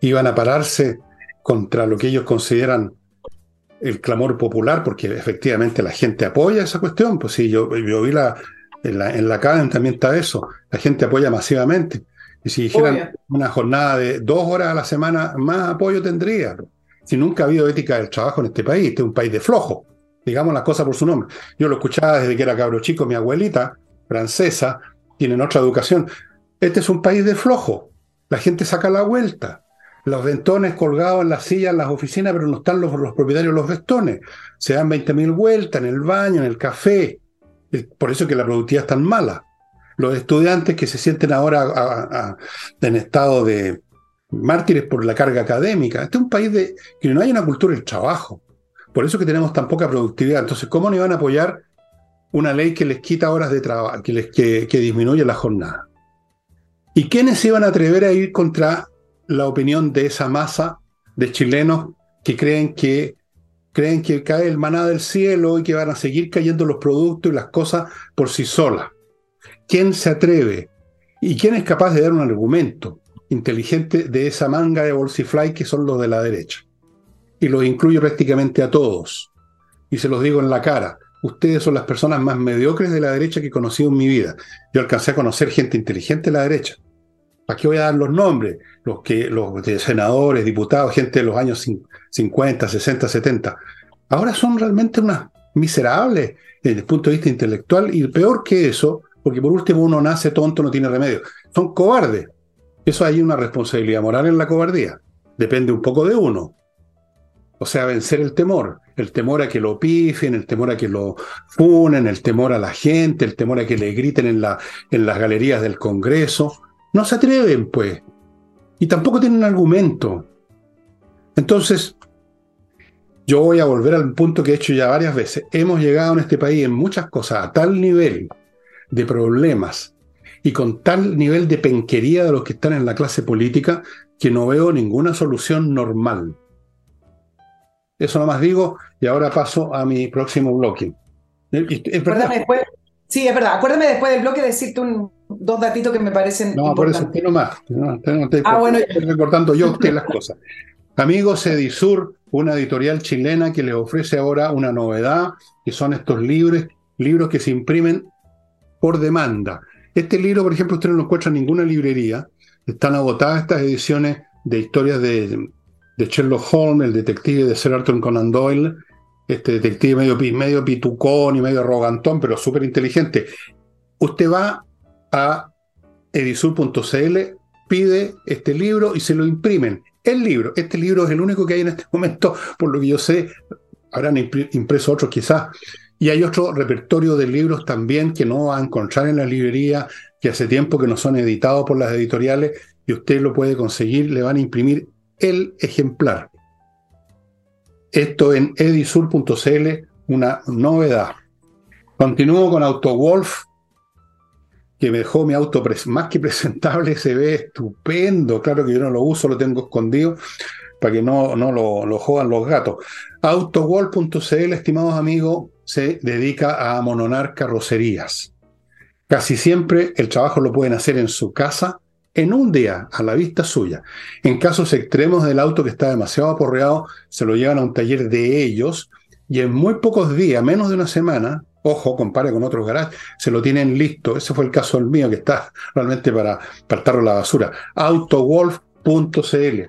iban a pararse contra lo que ellos consideran el clamor popular, porque efectivamente la gente apoya esa cuestión. Pues sí, yo, yo vi la, en la, en la también está eso, la gente apoya masivamente. Y si dijeran una jornada de dos horas a la semana, más apoyo tendría si nunca ha habido ética del trabajo en este país, este es un país de flojo, digamos las cosas por su nombre. Yo lo escuchaba desde que era cabro chico, mi abuelita, francesa, tiene otra educación. Este es un país de flojo, la gente saca la vuelta. Los ventones colgados en las sillas en las oficinas, pero no están los, propietarios de los vestones. Se dan 20.000 vueltas en el baño, en el café. Por eso que la productividad es tan mala. Los estudiantes que se sienten ahora en estado de, mártires por la carga académica. Este es un país de, que no hay una cultura del trabajo. Por eso que tenemos tan poca productividad. Entonces, ¿cómo no iban a apoyar una ley que les quita horas de trabajo, que, les, que, disminuye la jornada? ¿Y quiénes iban a atrever a ir contra la opinión de esa masa de chilenos que creen que creen que cae el maná del cielo y que van a seguir cayendo los productos y las cosas por sí solas? ¿Quién se atreve? ¿Y quién es capaz de dar un argumento? Inteligente de esa manga de bolsifly que son los de la derecha. Y los incluyo prácticamente a todos. Y se los digo en la cara. Ustedes son las personas más mediocres de la derecha que he conocido en mi vida. Yo alcancé a conocer gente inteligente de la derecha. ¿Para qué voy a dar los nombres? Los, que, los senadores, diputados, gente de los años 50, 60, 70. Ahora son realmente unas miserables desde el punto de vista intelectual y peor que eso, porque por último uno nace tonto, no tiene remedio. Son cobardes. Eso hay una responsabilidad moral en la cobardía. Depende un poco de uno. O sea, vencer el temor. El temor a que lo pifien, el temor a que lo funen, el temor a la gente, el temor a que le griten en, la, en las galerías del Congreso. No se atreven, pues. Y tampoco tienen argumento. Entonces, yo voy a volver al punto que he hecho ya varias veces. Hemos llegado en este país en muchas cosas a tal nivel de problemas y con tal nivel de penquería de los que están en la clase política que no veo ninguna solución normal. Eso nomás digo y ahora paso a mi próximo bloque. Acuérdame después, sí, es verdad. Acuérdame después del bloque decirte un, dos datitos que me parecen. No, por eso no más. No, ah, bueno. Estoy recortando yo usted las cosas. Amigos Edisur, una editorial chilena que les ofrece ahora una novedad, que son estos libros libros que se imprimen por demanda. Este libro, por ejemplo, usted no lo encuentra en ninguna librería. Están agotadas estas ediciones de historias de, Sherlock Holmes, el detective de Sir Arthur Conan Doyle, este detective medio, medio pitucón y medio arrogantón, pero súper inteligente. Usted va a edisur.cl, pide este libro y se lo imprimen. El libro, este libro es el único que hay en este momento, por lo que yo sé, habrán impreso otros quizás. Y hay otro repertorio de libros también que no va a encontrar en la librería, que hace tiempo que no son editados por las editoriales y usted lo puede conseguir, le van a imprimir el ejemplar. Esto en edisur.cl, una novedad. Continúo con AutoWolf, que me dejó mi auto más que presentable, se ve estupendo. Claro que yo no lo uso, lo tengo escondido para que no, no lo, lo jodan los gatos. AutoWolf.cl, estimados amigos, se dedica a amononar carrocerías. Casi siempre el trabajo lo pueden hacer en su casa en un día, a la vista suya. En casos extremos del auto que está demasiado aporreado, se lo llevan a un taller de ellos y en muy pocos días, menos de una semana, ojo, compare con otros garajes, se lo tienen listo. Ese fue el caso del mío, que está realmente para, para la basura. Autowolf.cl.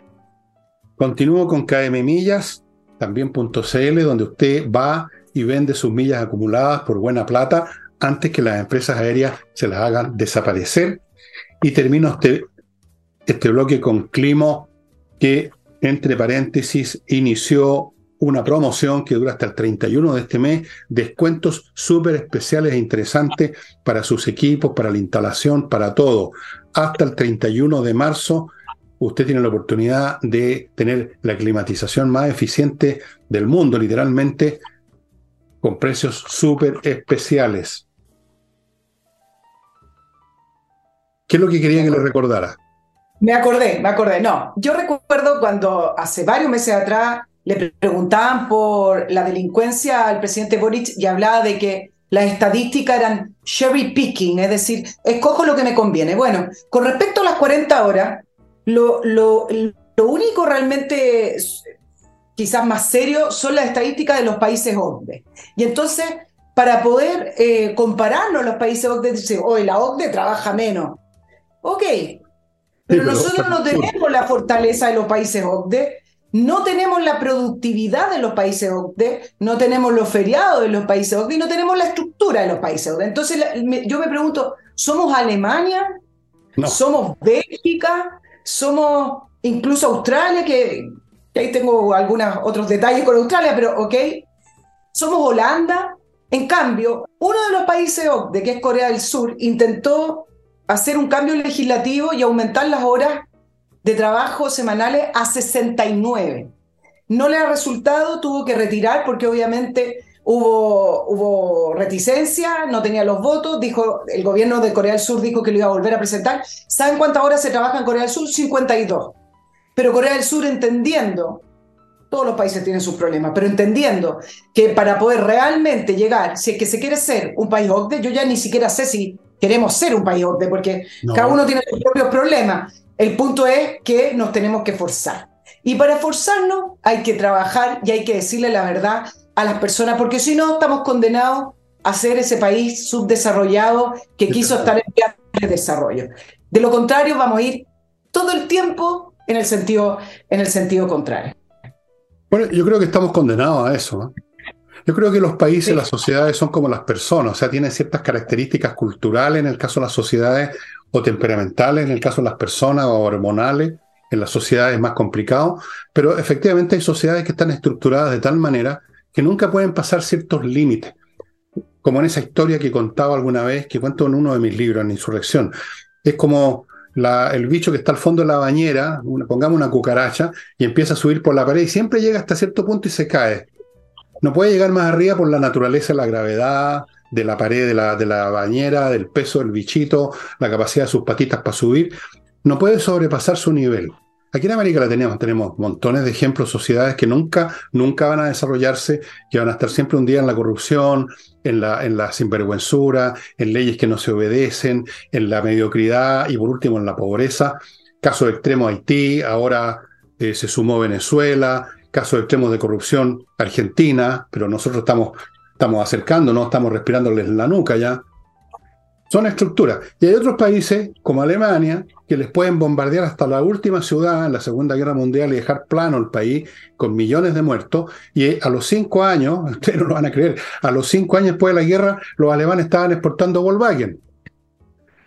Continúo con KM Millas, también.cl, donde usted va y vende sus millas acumuladas por buena plata antes que las empresas aéreas se las hagan desaparecer y termino este, este bloque con Climo, que entre paréntesis inició una promoción que dura hasta el 31 de este mes, descuentos súper especiales e interesantes para sus equipos, para la instalación, para todo. Hasta el 31 de marzo, usted tiene la oportunidad de tener la climatización más eficiente del mundo, literalmente, con precios súper especiales. ¿Qué es lo que quería que le recordara? Me acordé, me acordé. No, yo recuerdo cuando hace varios meses atrás le preguntaban por la delincuencia al presidente Boric y hablaba de que las estadísticas eran cherry picking, es decir, escojo lo que me conviene. Bueno, con respecto a las 40 horas, lo, lo, lo único realmente quizás más serio son las estadísticas de los países OCDE. Y entonces, para poder eh, compararnos los países OCDE, dice, hoy la OCDE trabaja menos. Ok, pero, nosotros no tenemos la fortaleza de los países OCDE, no tenemos la productividad de los países OCDE, no tenemos los feriados de los países OCDE y no tenemos la estructura de los países OCDE. Entonces yo me pregunto, ¿somos Alemania? ¿Somos Bélgica? ¿Somos incluso Australia? Que, ahí tengo algunos otros detalles con Australia, pero ok. ¿Somos Holanda? En cambio, uno de los países OCDE, que es Corea del Sur, intentó hacer un cambio legislativo y aumentar las horas de trabajo semanales a 69. No le ha resultado, tuvo que retirar porque obviamente hubo, hubo reticencia, no tenía los votos, dijo, el gobierno de Corea del Sur dijo que lo iba a volver a presentar. ¿Saben cuántas horas se trabaja en Corea del Sur? 52. Pero Corea del Sur entendiendo, todos los países tienen sus problemas, pero entendiendo que para poder realmente llegar, si es que se quiere ser un país OCDE, yo ya ni siquiera sé si queremos ser un país OCDE, porque cada uno tiene sus propios problemas. El punto es que nos tenemos que forzar. Y para forzarnos hay que trabajar y hay que decirle la verdad a las personas, porque si no estamos condenados a ser ese país subdesarrollado que quiso estar en vías de desarrollo. De lo contrario, vamos a ir todo el tiempo en el sentido, en el sentido contrario. Bueno, yo creo que estamos condenados a eso. Yo creo que los países, las sociedades son como las personas, o sea, tienen ciertas características culturales en el caso de las sociedades o temperamentales en el caso de las personas o hormonales. En las sociedades es más complicado, pero efectivamente hay sociedades que están estructuradas de tal manera que nunca pueden pasar ciertos límites. Como en esa historia que contaba alguna vez, que cuento en uno de mis libros, en Insurrección. Es como el bicho que está al fondo de la bañera, pongamos una cucaracha, y empieza a subir por la pared y siempre llega hasta cierto punto y se cae. No puede llegar más arriba por la naturaleza, la gravedad de la pared de la, de la bañera, del peso del bichito, la capacidad de sus patitas para subir. No puede sobrepasar su nivel. Aquí en América la tenemos, tenemos montones de ejemplos, sociedades que nunca, nunca van a desarrollarse, que van a estar siempre un día en la corrupción, en la, en la sinvergüenzura, en leyes que no se obedecen, en la mediocridad y por último en la pobreza. Caso extremo Haití, ahora eh, se sumó Venezuela, casos extremos de corrupción Argentina, pero nosotros estamos estamos acercando, no estamos respirándoles la nuca ya. Son estructuras. Y hay otros países, como Alemania, que les pueden bombardear hasta la última ciudad en la Segunda Guerra Mundial y dejar plano el país con millones de muertos. Y a los cinco años, ustedes no lo van a creer, a los cinco años después de la guerra, los alemanes estaban exportando Volkswagen.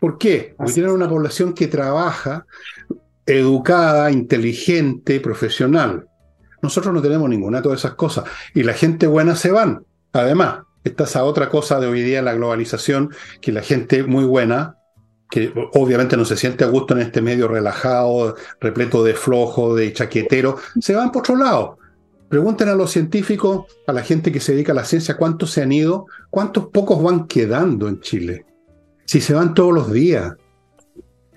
¿Por qué? Porque tienen una población que trabaja, educada, inteligente, profesional. Nosotros no tenemos ninguna de todas esas cosas. Y la gente buena se van. Además, Esta esa otra cosa de hoy día, la globalización, que la gente muy buena, que obviamente no se siente a gusto en este medio relajado, repleto de flojo, de chaquetero, se van por otro lado. Pregunten a los científicos, a la gente que se dedica a la ciencia, cuántos se han ido, cuántos pocos van quedando en Chile. Si se van todos los días.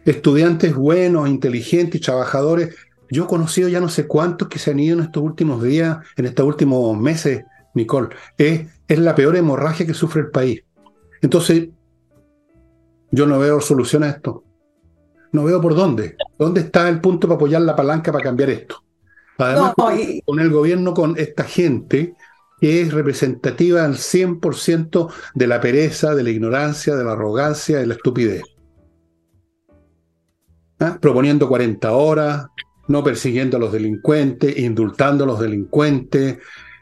Estudiantes buenos, inteligentes, trabajadores. Yo he conocido ya no sé cuántos que se han ido en estos últimos días, en estos últimos meses, Nicole. Es, es la peor hemorragia que sufre el país. Entonces, yo no veo solución a esto. No veo por dónde. ¿Dónde está el punto para apoyar la palanca para cambiar esto? Además, No, y- con el gobierno, con esta gente que es representativa al 100% de la pereza, de la ignorancia, de la arrogancia, de la estupidez. ¿Ah? Proponiendo 40 horas, no persiguiendo a los delincuentes, indultando a los delincuentes,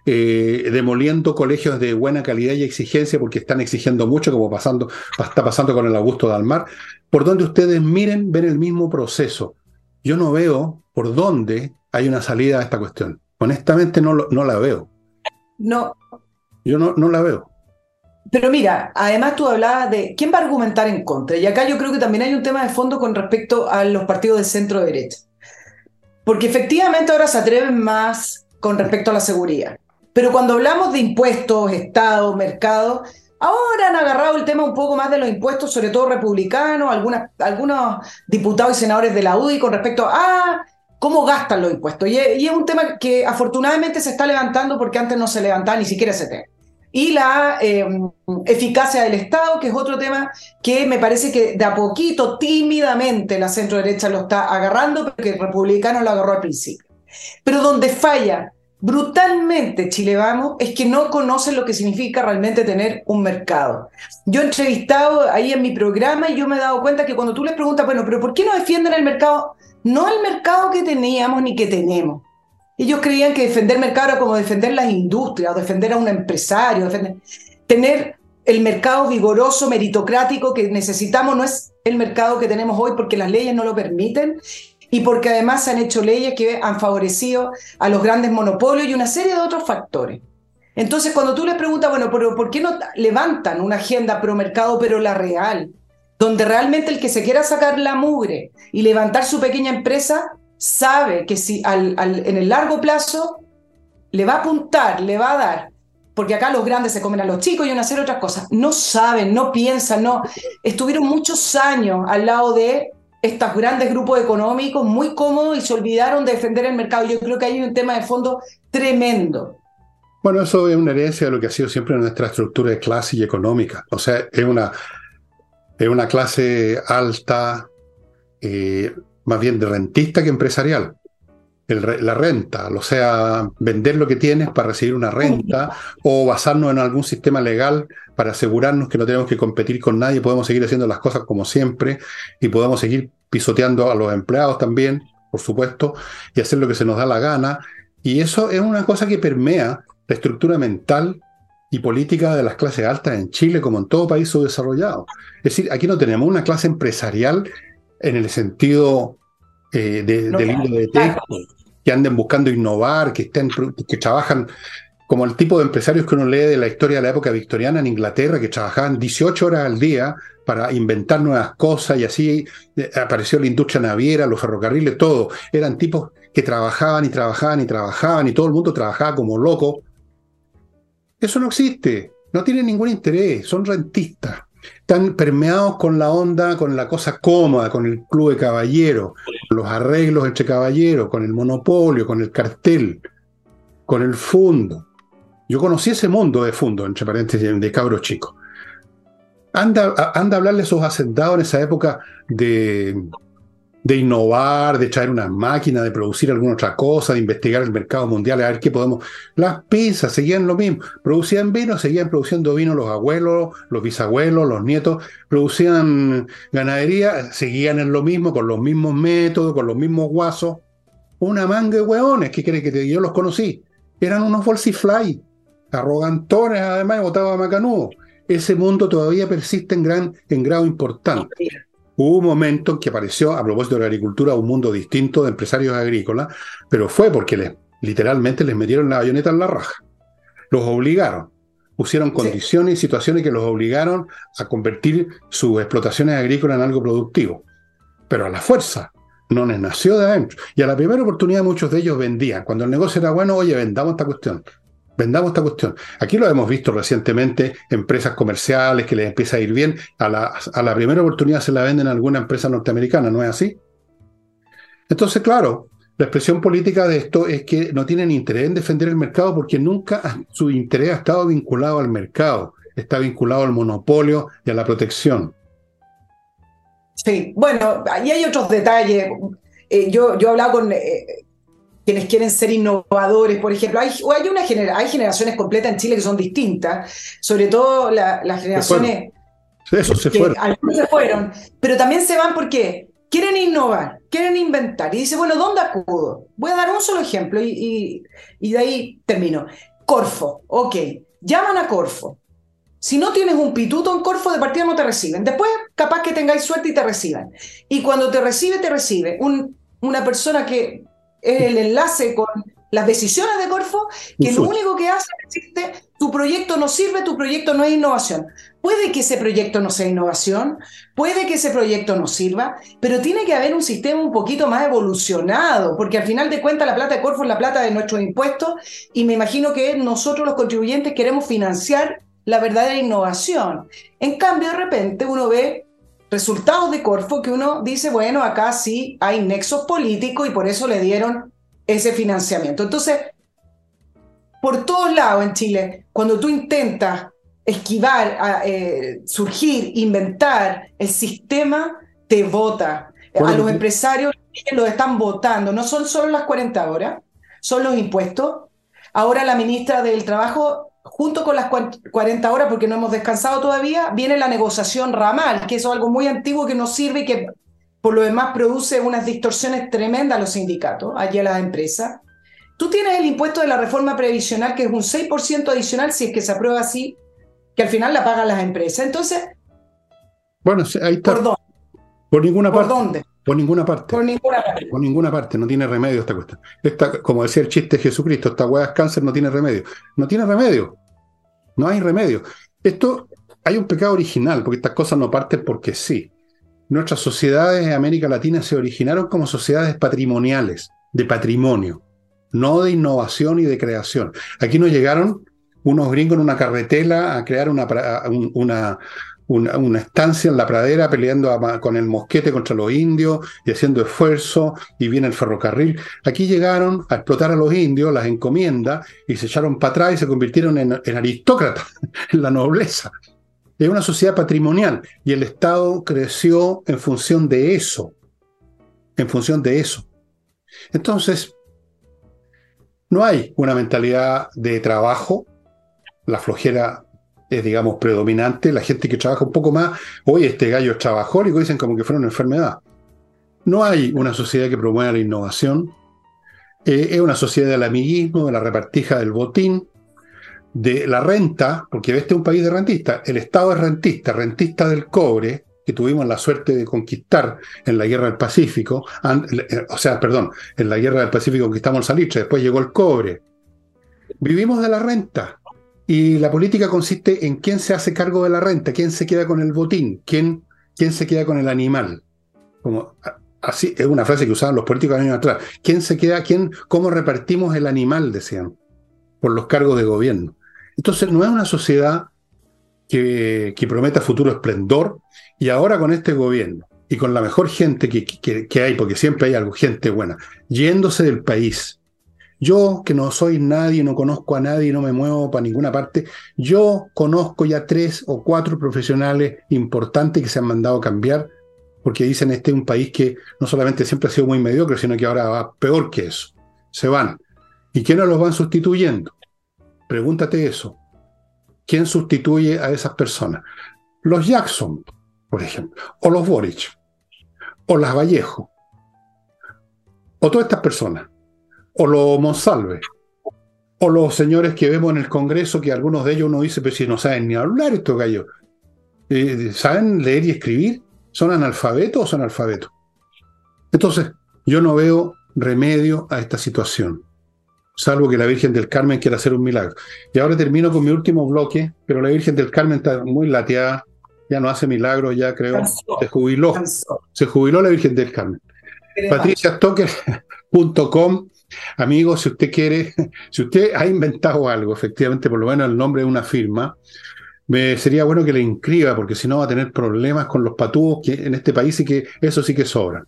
eh, demoliendo colegios de buena calidad y exigencia porque están exigiendo mucho, como pasando, está pasando con el Augusto Dalmar. Por donde ustedes miren, ven el mismo proceso. Yo no veo por dónde hay una salida a esta cuestión. Honestamente no, no la veo. No, Yo no, no la veo. Pero mira, además tú hablabas de quién va a argumentar en contra. Y acá yo creo que también hay un tema de fondo con respecto a los partidos de centro derecha. Porque efectivamente ahora se atreven más con respecto a la seguridad. Pero cuando hablamos de impuestos, Estado, mercado, ahora han agarrado el tema un poco más de los impuestos, sobre todo republicanos, algunos diputados y senadores de la UDI con respecto a cómo gastan los impuestos. Y es, un tema que afortunadamente se está levantando porque antes no se levantaba ni siquiera ese tema y la eh, eficacia del Estado, que es otro tema que me parece que de a poquito, tímidamente, la centro derecha lo está agarrando, porque el republicano lo agarró al principio. Pero donde falla brutalmente Chile Vamos es que no conocen lo que significa realmente tener un mercado. Yo he entrevistado ahí en mi programa y yo me he dado cuenta que cuando tú les preguntas, bueno, pero ¿por qué no defienden el mercado? No el mercado que teníamos ni que tenemos. Ellos creían que defender mercado era como defender las industrias o defender a un empresario, defender- tener el mercado vigoroso, meritocrático que necesitamos no es el mercado que tenemos hoy porque las leyes no lo permiten y porque además se han hecho leyes que han favorecido a los grandes monopolios y una serie de otros factores. Entonces, cuando tú les preguntas, bueno, pero ¿por qué no levantan una agenda pro mercado, pero la real? Donde realmente el que se quiera sacar la mugre y levantar su pequeña empresa sabe que si al- en el largo plazo le va a apuntar, le va a dar, porque acá los grandes se comen a los chicos y una serie de otras cosas, no saben, no piensan, no. Estuvieron muchos años al lado de estos grandes grupos económicos muy cómodos y se olvidaron de defender el mercado. Yo creo que hay un tema de fondo tremendo. Bueno, eso es una herencia de lo que ha sido siempre nuestra estructura de clase y económica. O sea, es una, es una clase alta, eh, más bien de rentista que empresarial. El la renta, o sea, vender lo que tienes para recibir una renta o basarnos en algún sistema legal para asegurarnos que no tenemos que competir con nadie, podemos seguir haciendo las cosas como siempre y podemos seguir pisoteando a los empleados también, por supuesto, y hacer lo que se nos da la gana. Y eso es una cosa que permea la estructura mental y política de las clases altas en Chile como en todo país subdesarrollado. Es decir, aquí no tenemos una clase empresarial en el sentido eh, de, No, del libro de texto, que anden buscando innovar, que, estén, que trabajan como el tipo de empresarios que uno lee de la historia de la época victoriana en Inglaterra, que trabajaban 18 horas al día para inventar nuevas cosas y así eh, apareció la industria naviera, los ferrocarriles, todo. Eran tipos que trabajaban y trabajaban y trabajaban y todo el mundo trabajaba como loco. Eso no existe, no tienen ningún interés, son rentistas. Están permeados con la onda, con la cosa cómoda, con el club de caballeros, con los arreglos entre caballeros, con el monopolio, con el cartel, con el fondo. Yo conocí ese mundo de fondo, entre paréntesis, de cabros chicos. Anda, anda a hablarle a esos hacendados en esa época de, de innovar, de traer una máquina, de producir alguna otra cosa, de investigar el mercado mundial, a ver qué podemos. Las pizzas seguían lo mismo. Producían vino, seguían produciendo vino los abuelos, los bisabuelos, los nietos. Producían ganadería, seguían en lo mismo, con los mismos métodos, con los mismos guasos. Una manga de hueones, ¿qué crees que te, yo los conocí? Eran unos bolsifly, arrogantones, además, votaban macanudo. Ese mundo todavía persiste en, gran, en grado importante. Hubo un momento en que apareció, a propósito de la agricultura, un mundo distinto de empresarios agrícolas, pero fue porque les, literalmente les metieron la bayoneta en la raja. Los obligaron. Pusieron condiciones y situaciones que los obligaron a convertir sus explotaciones agrícolas en algo productivo. Pero a la fuerza, no les nació de adentro. Y a la primera oportunidad muchos de ellos vendían. Cuando el negocio era bueno, oye, vendamos esta cuestión. Vendamos esta cuestión. Aquí lo hemos visto recientemente, empresas comerciales que les empieza a ir bien, a la, primera oportunidad se la venden a alguna empresa norteamericana, ¿no es así? Entonces, claro, la expresión política de esto es que no tienen interés en defender el mercado porque nunca su interés ha estado vinculado al mercado, está vinculado al monopolio y a la protección. Sí, bueno, ahí hay otros detalles. Eh, yo, yo he hablado con eh, quienes quieren ser innovadores, por ejemplo. Hay, hay, una hay generaciones completas en Chile que son distintas, sobre todo las generaciones... Eso se fueron. Algunos se fueron, pero también se van porque quieren innovar, quieren inventar. Y dice, bueno, ¿dónde acudo? Voy a dar un solo ejemplo y, y de ahí termino. Corfo, ok. Llaman a Corfo. Si no tienes un pituto en Corfo, de partida no te reciben. Después, capaz que tengáis suerte y te reciban. Y cuando te recibe, te recibe un, una persona que es el enlace con las decisiones de Corfo, que lo único que hace es decirte, tu proyecto no sirve, tu proyecto no es innovación. Puede que ese proyecto no sea innovación, puede que ese proyecto no sirva, pero tiene que haber un sistema un poquito más evolucionado, porque al final de cuentas la plata de Corfo es la plata de nuestros impuestos y me imagino que nosotros los contribuyentes queremos financiar la verdadera innovación. En cambio, de repente uno ve resultados de Corfo que uno dice, bueno, acá sí hay nexos políticos y por eso le dieron ese financiamiento. Entonces, por todos lados en Chile, cuando tú intentas esquivar, a, eh, surgir, inventar, el sistema te vota. a los empresarios los están votando, no son solo las 40 horas, son los impuestos. Ahora la ministra del Trabajo junto con las 40 horas, porque no hemos descansado todavía, viene la negociación ramal, que es algo muy antiguo que no sirve y que por lo demás produce unas distorsiones tremendas a los sindicatos, allí a las empresas. Tú tienes el impuesto de la reforma previsional, que es un 6% adicional si es que se aprueba así, que al final la pagan las empresas. Entonces, bueno, ahí está. ¿Por dónde? Por ninguna parte. ¿Por dónde? Por ninguna parte. Por ninguna parte. Por ninguna parte. No tiene remedio esta cuestión. Esta, como decía el chiste de Jesucristo, esta hueá es cáncer, no tiene remedio. No tiene remedio. No hay remedio. Esto, hay un pecado original, porque estas cosas no parten porque sí. Nuestras sociedades en América Latina se originaron como sociedades patrimoniales, de patrimonio, no de innovación y de creación. Aquí nos llegaron unos gringos en una carretela a crear una, una, una, estancia en la pradera peleando con el mosquete contra los indios y haciendo esfuerzo, y viene el ferrocarril. Aquí llegaron a explotar a los indios, las encomiendas, y se echaron para atrás y se convirtieron en, aristócratas, en la nobleza. Es una sociedad patrimonial y el Estado creció en función de eso, en función de eso. Entonces, no hay una mentalidad de trabajo, la flojera es, digamos, predominante. La gente que trabaja un poco más, hoy este gallo es trabajólico, dicen como que fuera una enfermedad. No hay una sociedad que promueva la innovación. Eh, es una sociedad del amiguismo, de la repartija del botín, de la renta, porque este es un país de rentistas. El Estado es rentista, rentista del cobre, que tuvimos la suerte de conquistar en la Guerra del Pacífico, eh, o sea, perdón, en la Guerra del Pacífico conquistamos el salitre, después llegó el cobre. Vivimos de la renta, y la política consiste en quién se hace cargo de la renta, quién se queda con el botín, quién, quién se queda con el animal. Como, así es una frase que usaban los políticos años atrás. ¿Quién se queda, quién, cómo repartimos el animal, decían, por los cargos de gobierno? Entonces no es una sociedad que, que prometa futuro esplendor y ahora con este gobierno y con la mejor gente que, que, que hay, porque siempre hay algo, gente buena, yéndose del país, yo, que no soy nadie, no conozco a nadie, no me muevo para ninguna parte, yo conozco ya tres o cuatro profesionales importantes que se han mandado a cambiar porque dicen este es un país que no solamente siempre ha sido muy mediocre, sino que ahora va peor que eso. Se van. ¿Y quiénes los van sustituyendo? Pregúntate eso. ¿Quién sustituye a esas personas? Los Jackson, por ejemplo, o los Boric, o las Vallejo, o todas estas personas, o los Monsalve, o los señores que vemos en el Congreso, que algunos de ellos uno dice, pero si no saben ni hablar estos gallos, eh, ¿saben leer y escribir? ¿Son analfabetos o son alfabetos? Entonces, yo no veo remedio a esta situación, salvo que la Virgen del Carmen quiera hacer un milagro. Y ahora termino con mi último bloque, pero la Virgen del Carmen está muy lateada, ya no hace milagros, ya creo, se jubiló, se jubiló la Virgen del Carmen. patriciastocker.com Amigos, si usted quiere, si usted ha inventado algo, efectivamente, por lo menos el nombre de una firma, me sería bueno que le inscriba, porque si no va a tener problemas con los patúos que en este país y que eso sí que sobran.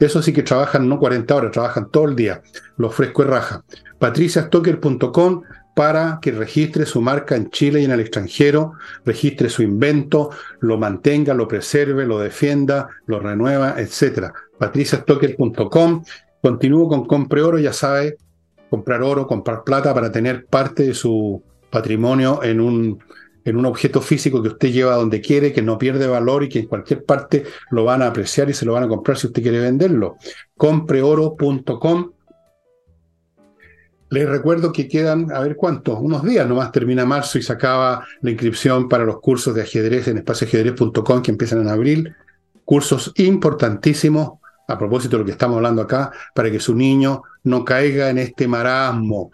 Eso sí que trabajan no 40 horas, trabajan todo el día. Lo ofrezco en raja. patriciastocker.com para que registre su marca en Chile y en el extranjero, registre su invento, lo mantenga, lo preserve, lo defienda, lo renueva, etc. patriciastocker.com. Continúo con compre oro, ya sabe, comprar oro, comprar plata para tener parte de su patrimonio en un en un objeto físico que usted lleva donde quiere, que no pierde valor y que en cualquier parte lo van a apreciar y se lo van a comprar si usted quiere venderlo. Compreoro.com. Les recuerdo que quedan, a ver cuántos, unos días nomás termina marzo y se acaba la inscripción para los cursos de ajedrez en espacioajedrez.com que empiezan en abril. Cursos importantísimos, a propósito de lo que estamos hablando acá, para que su niño no caiga en este marasmo,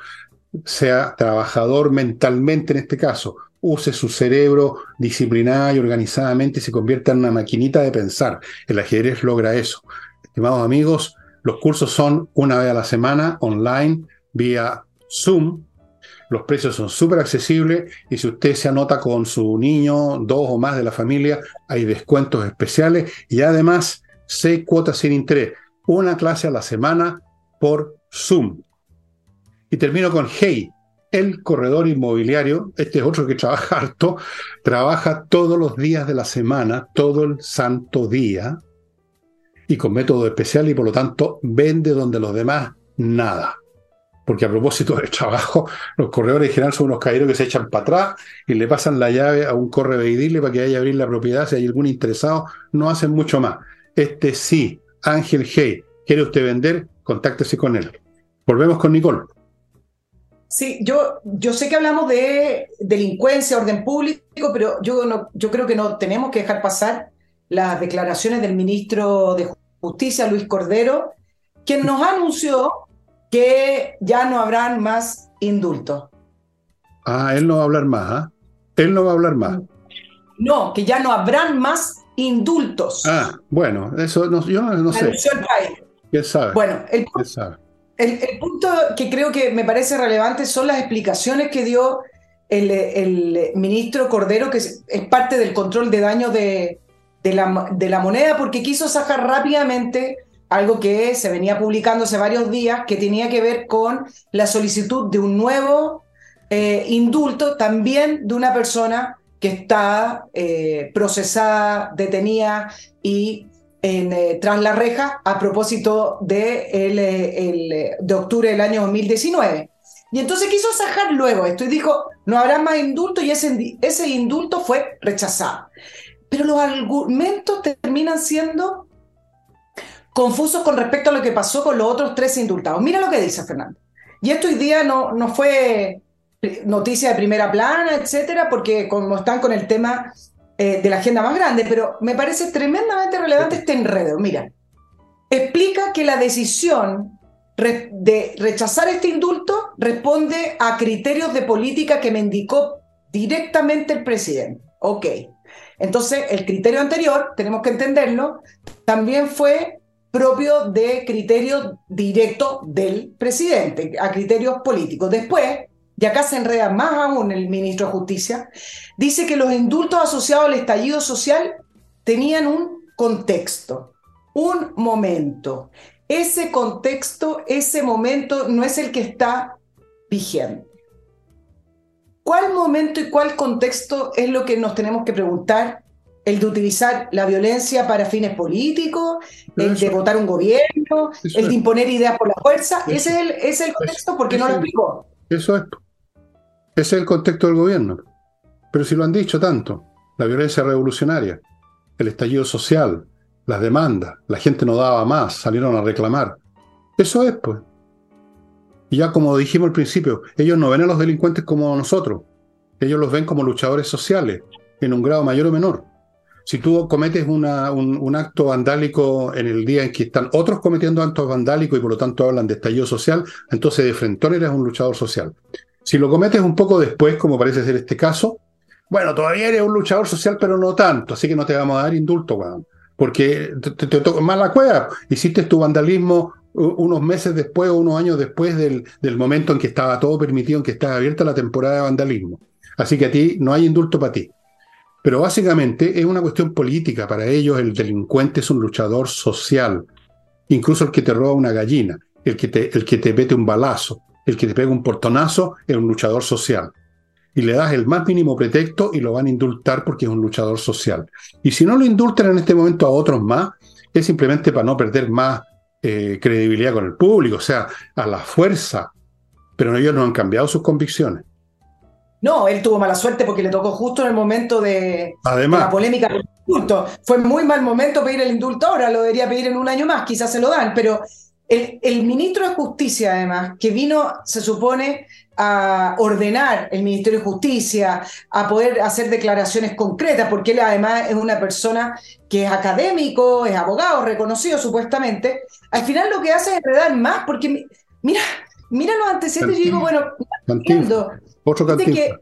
sea trabajador mentalmente en este caso, use su cerebro disciplinada y organizadamente y se convierta en una maquinita de pensar. El ajedrez logra eso. Estimados amigos, los cursos son una vez a la semana, online, vía Zoom. Los precios son súper accesibles y si usted se anota con su niño, dos o más de la familia, hay descuentos especiales y además seis cuotas sin interés. Una clase a la semana por Zoom. Y termino con Hey, el corredor inmobiliario, este es otro que trabaja harto, trabaja todos los días de la semana, todo el santo día, y con método especial y por lo tanto vende donde los demás nada. Porque a propósito del trabajo, los corredores en general son unos caídos que se echan para atrás y le pasan la llave a un correveidile para que vaya a abrir la propiedad. Si hay algún interesado, no hacen mucho más. Este sí, Ángel Hey, ¿quiere usted vender? Contáctese con él. Volvemos con Nicole. Sí, yo, yo sé que hablamos de delincuencia, orden público, pero yo, no, yo creo que no tenemos que dejar pasar las declaraciones del ministro de Justicia, Luis Cordero, quien nos anunció que ya no habrán más indultos. Ah, él no va a hablar más, ¿ah? Él no va a hablar más. No, que ya no habrán más indultos. Ah, bueno, eso no, yo no, sé. ¿Quién sabe? Bueno, el, ¿Quién sabe? El, punto que creo que me parece relevante son las explicaciones que dio el, ministro Cordero, que es, parte del control de daño de, la, de, la, moneda, porque quiso sacar rápidamente algo que se venía publicando hace varios días, que tenía que ver con la solicitud de un nuevo eh, indulto, también de una persona que está eh, procesada, detenida y eh, tras la reja a propósito de, el, eh, de octubre del año 2019. Y entonces quiso sacar luego esto y dijo, no habrá más indulto y ese, ese indulto fue rechazado. Pero los argumentos terminan siendo confusos con respecto a lo que pasó con los otros tres indultados. Mira lo que dice Fernando. Y esto hoy día no, no fue noticia de primera plana, etcétera, porque como están con el tema eh, de la agenda más grande, pero me parece tremendamente relevante este enredo. Mira, explica que la decisión de rechazar este indulto responde a criterios de política que me indicó directamente el presidente. Ok. Entonces, el criterio anterior, tenemos que entenderlo, también fue propio de criterios directos del presidente, a criterios políticos. Después, y acá se enreda más aún el ministro de Justicia, dice que los indultos asociados al estallido social tenían un contexto, un momento. Ese contexto, ese momento no es el que está vigente. ¿Cuál momento y cuál contexto es lo que nos tenemos que preguntar el de utilizar la violencia para fines políticos, el de votar un gobierno, el de imponer ideas por la fuerza. ese, es el, es el contexto porque no lo explicó. Eso es. Ese es el contexto del gobierno. Pero si lo han dicho tanto, la violencia revolucionaria, el estallido social, las demandas, la gente no daba más, salieron a reclamar. Eso es, pues. Y ya como dijimos al principio, ellos no ven a los delincuentes como nosotros. Ellos los ven como luchadores sociales, en un grado mayor o menor. Si tú cometes una, un, acto vandálico en el día en que están otros cometiendo actos vandálicos y por lo tanto hablan de estallido social, entonces de frente eres un luchador social. Si lo cometes un poco después, como parece ser este caso, bueno, todavía eres un luchador social, pero no tanto, así que no te vamos a dar indulto, weón. Porque te, te, más la cueva. Hiciste tu vandalismo unos meses después o unos años después del, del, momento en que estaba todo permitido, en que estaba abierta la temporada de vandalismo. Así que a ti no hay indulto para ti. Pero básicamente es una cuestión política. Para ellos el delincuente es un luchador social. Incluso el que te roba una gallina, el que te, el que te mete un balazo, el que te pega un portonazo es un luchador social. Y le das el más mínimo pretexto y lo van a indultar porque es un luchador social. Y si no lo indultan en este momento a otros más, es simplemente para no perder más eh, credibilidad con el público, o sea, a la fuerza. Pero ellos no han cambiado sus convicciones. No, él tuvo mala suerte porque le tocó justo en el momento de, Además, la polémica del indulto. Fue muy mal momento pedir el indulto ahora, lo debería pedir en un año más, quizás se lo dan, pero el, el, ministro de Justicia, además, que vino, se supone, a ordenar el Ministerio de Justicia, a poder hacer declaraciones concretas, porque él además es una persona que es académico, es abogado, reconocido supuestamente, al final lo que hace es enredar más, porque mira, mira los antecedentes y digo, bueno, entiendo. Que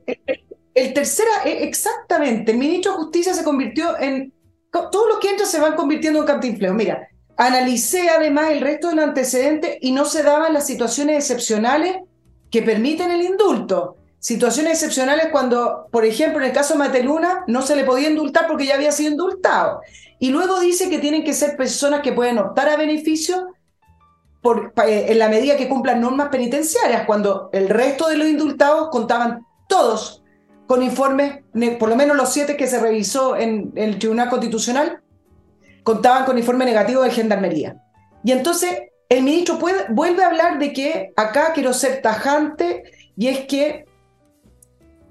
el, tercera, e, exactamente, el ministro de Justicia se convirtió en. Todos los que entran se van convirtiendo en cantinfleo. Mira, analicé además el resto del antecedente y no se daban las situaciones excepcionales que permiten el indulto. Situaciones excepcionales cuando, por ejemplo, en el caso de Mateluna, no se le podía indultar porque ya había sido indultado. Y luego dice que tienen que ser personas que pueden optar a beneficios eh, en la medida que cumplan normas penitenciarias, cuando el resto de los indultados contaban todos con informes, por lo menos los siete que se revisó en, el Tribunal Constitucional, contaban con informe negativo de Gendarmería. Y entonces el ministro vuelve a hablar de que acá quiero ser tajante y es que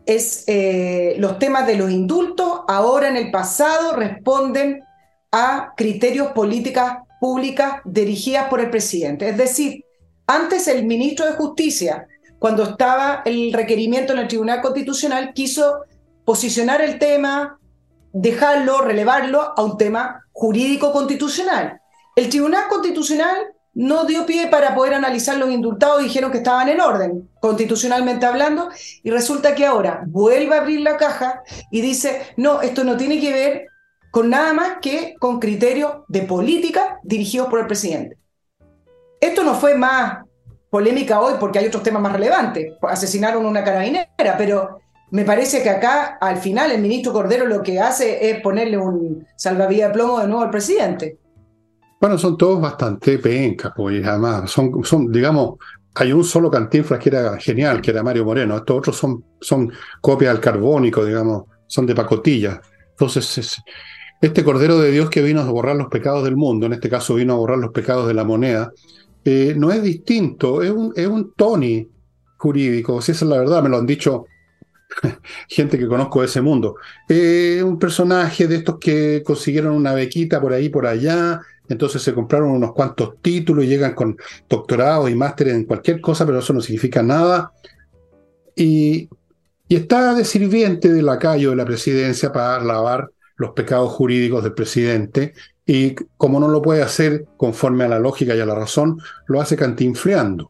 es, eh, los temas de los indultos ahora en el pasado responden a criterios políticas públicas dirigidas por el presidente. Es decir, antes el ministro de Justicia, cuando estaba el requerimiento en el Tribunal Constitucional, quiso posicionar el tema, dejarlo, relevarlo a un tema jurídico constitucional. El Tribunal Constitucional no dio pie para poder analizar los indultados, dijeron que estaban en orden, constitucionalmente hablando, y resulta que ahora vuelve a abrir la caja y dice, no, esto no tiene que ver con nada más que con criterios de política dirigidos por el presidente. Esto no fue más polémica hoy porque hay otros temas más relevantes. Asesinaron una carabinera, pero me parece que acá al final el ministro Cordero lo que hace es ponerle un salvavidas de plomo de nuevo al presidente. Bueno, son todos bastante pencas, pues además son, son, digamos, hay un solo cantinflas que era genial, que era Mario Moreno. Estos otros son, son copias al carbónico, digamos, son de pacotilla. Entonces, este Cordero de Dios que vino a borrar los pecados del mundo, en este caso vino a borrar los pecados de la moneda, eh, no es distinto, es un, es un Tony jurídico, si esa es la verdad, me lo han dicho gente que conozco de ese mundo. Eh, un personaje de estos que consiguieron una bequita por ahí, por allá, entonces se compraron unos cuantos títulos y llegan con doctorados y másteres en cualquier cosa, pero eso no significa nada. Y, está de sirviente de lacayo de la presidencia para lavar los pecados jurídicos del presidente y como no lo puede hacer conforme a la lógica y a la razón, lo hace cantinfleando.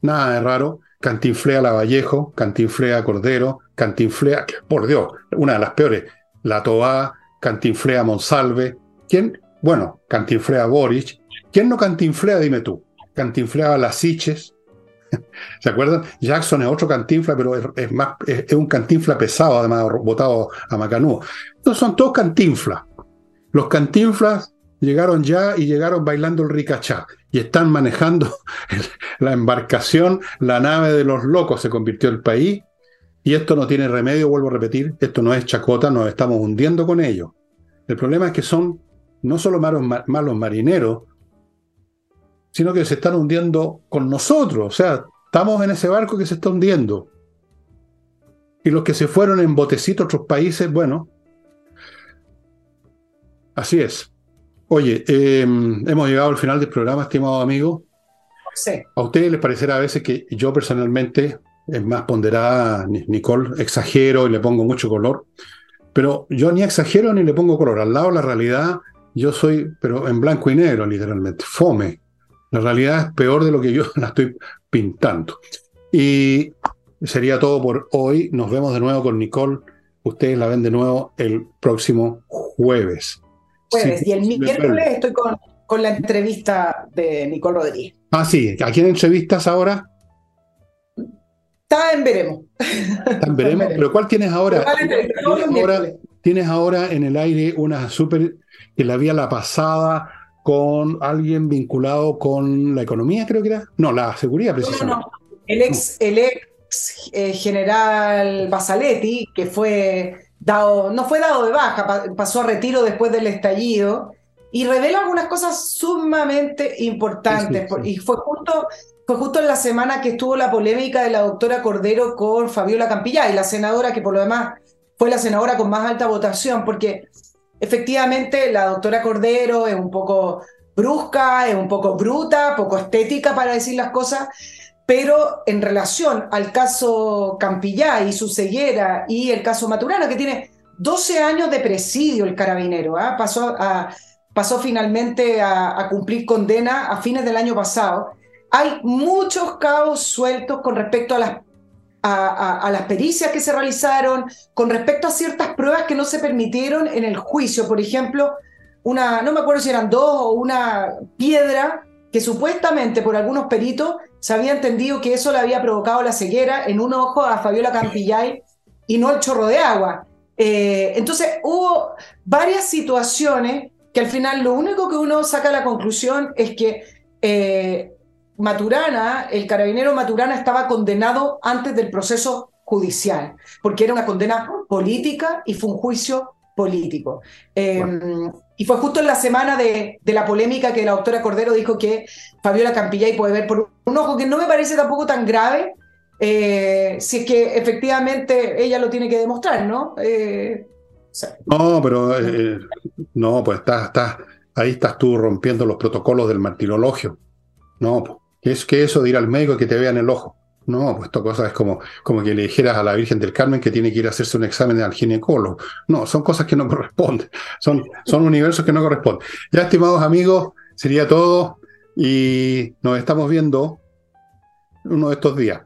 Nada de raro, cantinflea Lavallejo, cantinflea Cordero, cantinflea, por Dios, una de las peores, la Toa, cantinflea Monsalve. ¿Quién? Bueno, cantinflea Boric. ¿Quién no cantinflea, dime tú? Cantinflea las Siches, ¿Se acuerdan? Jackson es otro cantinfla, pero es, más, es, un cantinfla pesado, además, votado a Macanú. Entonces son todos cantinflas. Los cantinflas llegaron ya y llegaron bailando el ricachá y están manejando la embarcación, la nave de los locos se convirtió el país Y esto no tiene remedio, vuelvo a repetir, esto no es chacota, nos estamos hundiendo con ellos. El problema es que son no solo malos, malos marineros, sino que se están hundiendo con nosotros. O sea, estamos en ese barco que se está hundiendo. Y los que se fueron en botecitos a otros países, bueno, así es. Oye, em, hemos llegado al final del programa, estimado amigo. Sí. ¿A ustedes les parecerá a veces que yo personalmente, es más ponderada, Nicole, exagero y le pongo mucho color? Pero yo ni exagero ni le pongo color. Al lado de la realidad, yo soy, pero en blanco y negro, literalmente, fome. La realidad es peor de lo que yo la estoy pintando. Y sería todo por hoy. Nos vemos de nuevo con Nicole. Ustedes la ven de nuevo el próximo jueves. Jueves. y el miércoles estoy con, con, la entrevista de Nicole Rodríguez. Ah, sí. ¿A quién entrevistas ahora? Está en veremos. Está en veremos. Pero ¿cuál tienes ahora? ¿Tienes ahora, en el aire una súper que la había la pasada con alguien vinculado con la economía, creo que era. No, la seguridad, precisamente. No, El ex, el ex eh, general Basaletti, que fue dado, no fue dado de baja, pasó a retiro después del estallido y revela algunas cosas sumamente importantes. Y fue justo, fue justo en la semana que estuvo la polémica de la doctora Cordero con Fabiola Campillay, la senadora que por lo demás fue la senadora con más alta votación, porque Efectivamente, la doctora Cordero es un poco brusca, es un poco bruta, poco estética para decir las cosas, pero en relación al caso Campillay y su ceguera y el caso Maturana, que tiene 12 años de presidio el carabinero, ¿ah? pasó, finalmente a, a cumplir condena a fines del año pasado, hay muchos cabos sueltos con respecto a las a, las pericias que se realizaron, con respecto a ciertas pruebas que no se permitieron en el juicio. Por ejemplo, una, no me acuerdo si eran dos o una piedra que supuestamente por algunos peritos se había entendido que eso le había provocado la ceguera en un ojo a Fabiola Campillay y no el chorro de agua. Eh, entonces hubo varias situaciones que al final lo único que uno saca la conclusión es que eh, Maturana, el carabinero Maturana estaba condenado antes del proceso judicial, porque era una condena política y fue un juicio político. Em, y fue justo en la semana de, la polémica que la doctora Cordero dijo que Fabiola Campillay puede ver por un ojo que no me parece tampoco tan grave, eh, si es que efectivamente ella lo tiene que demostrar, ¿no? Eh, no, pero eh, no, pues está, ahí estás tú rompiendo los protocolos del martirologio. No, pues. Es que eso de ir al médico y que te vean el ojo. No, pues esto cosa es como, como que le dijeras a la Virgen del Carmen que tiene que ir a hacerse un examen al ginecólogo. No, son cosas que no corresponden. Son, son universos que no corresponden. Ya, estimados amigos, sería todo y nos estamos viendo uno de estos días.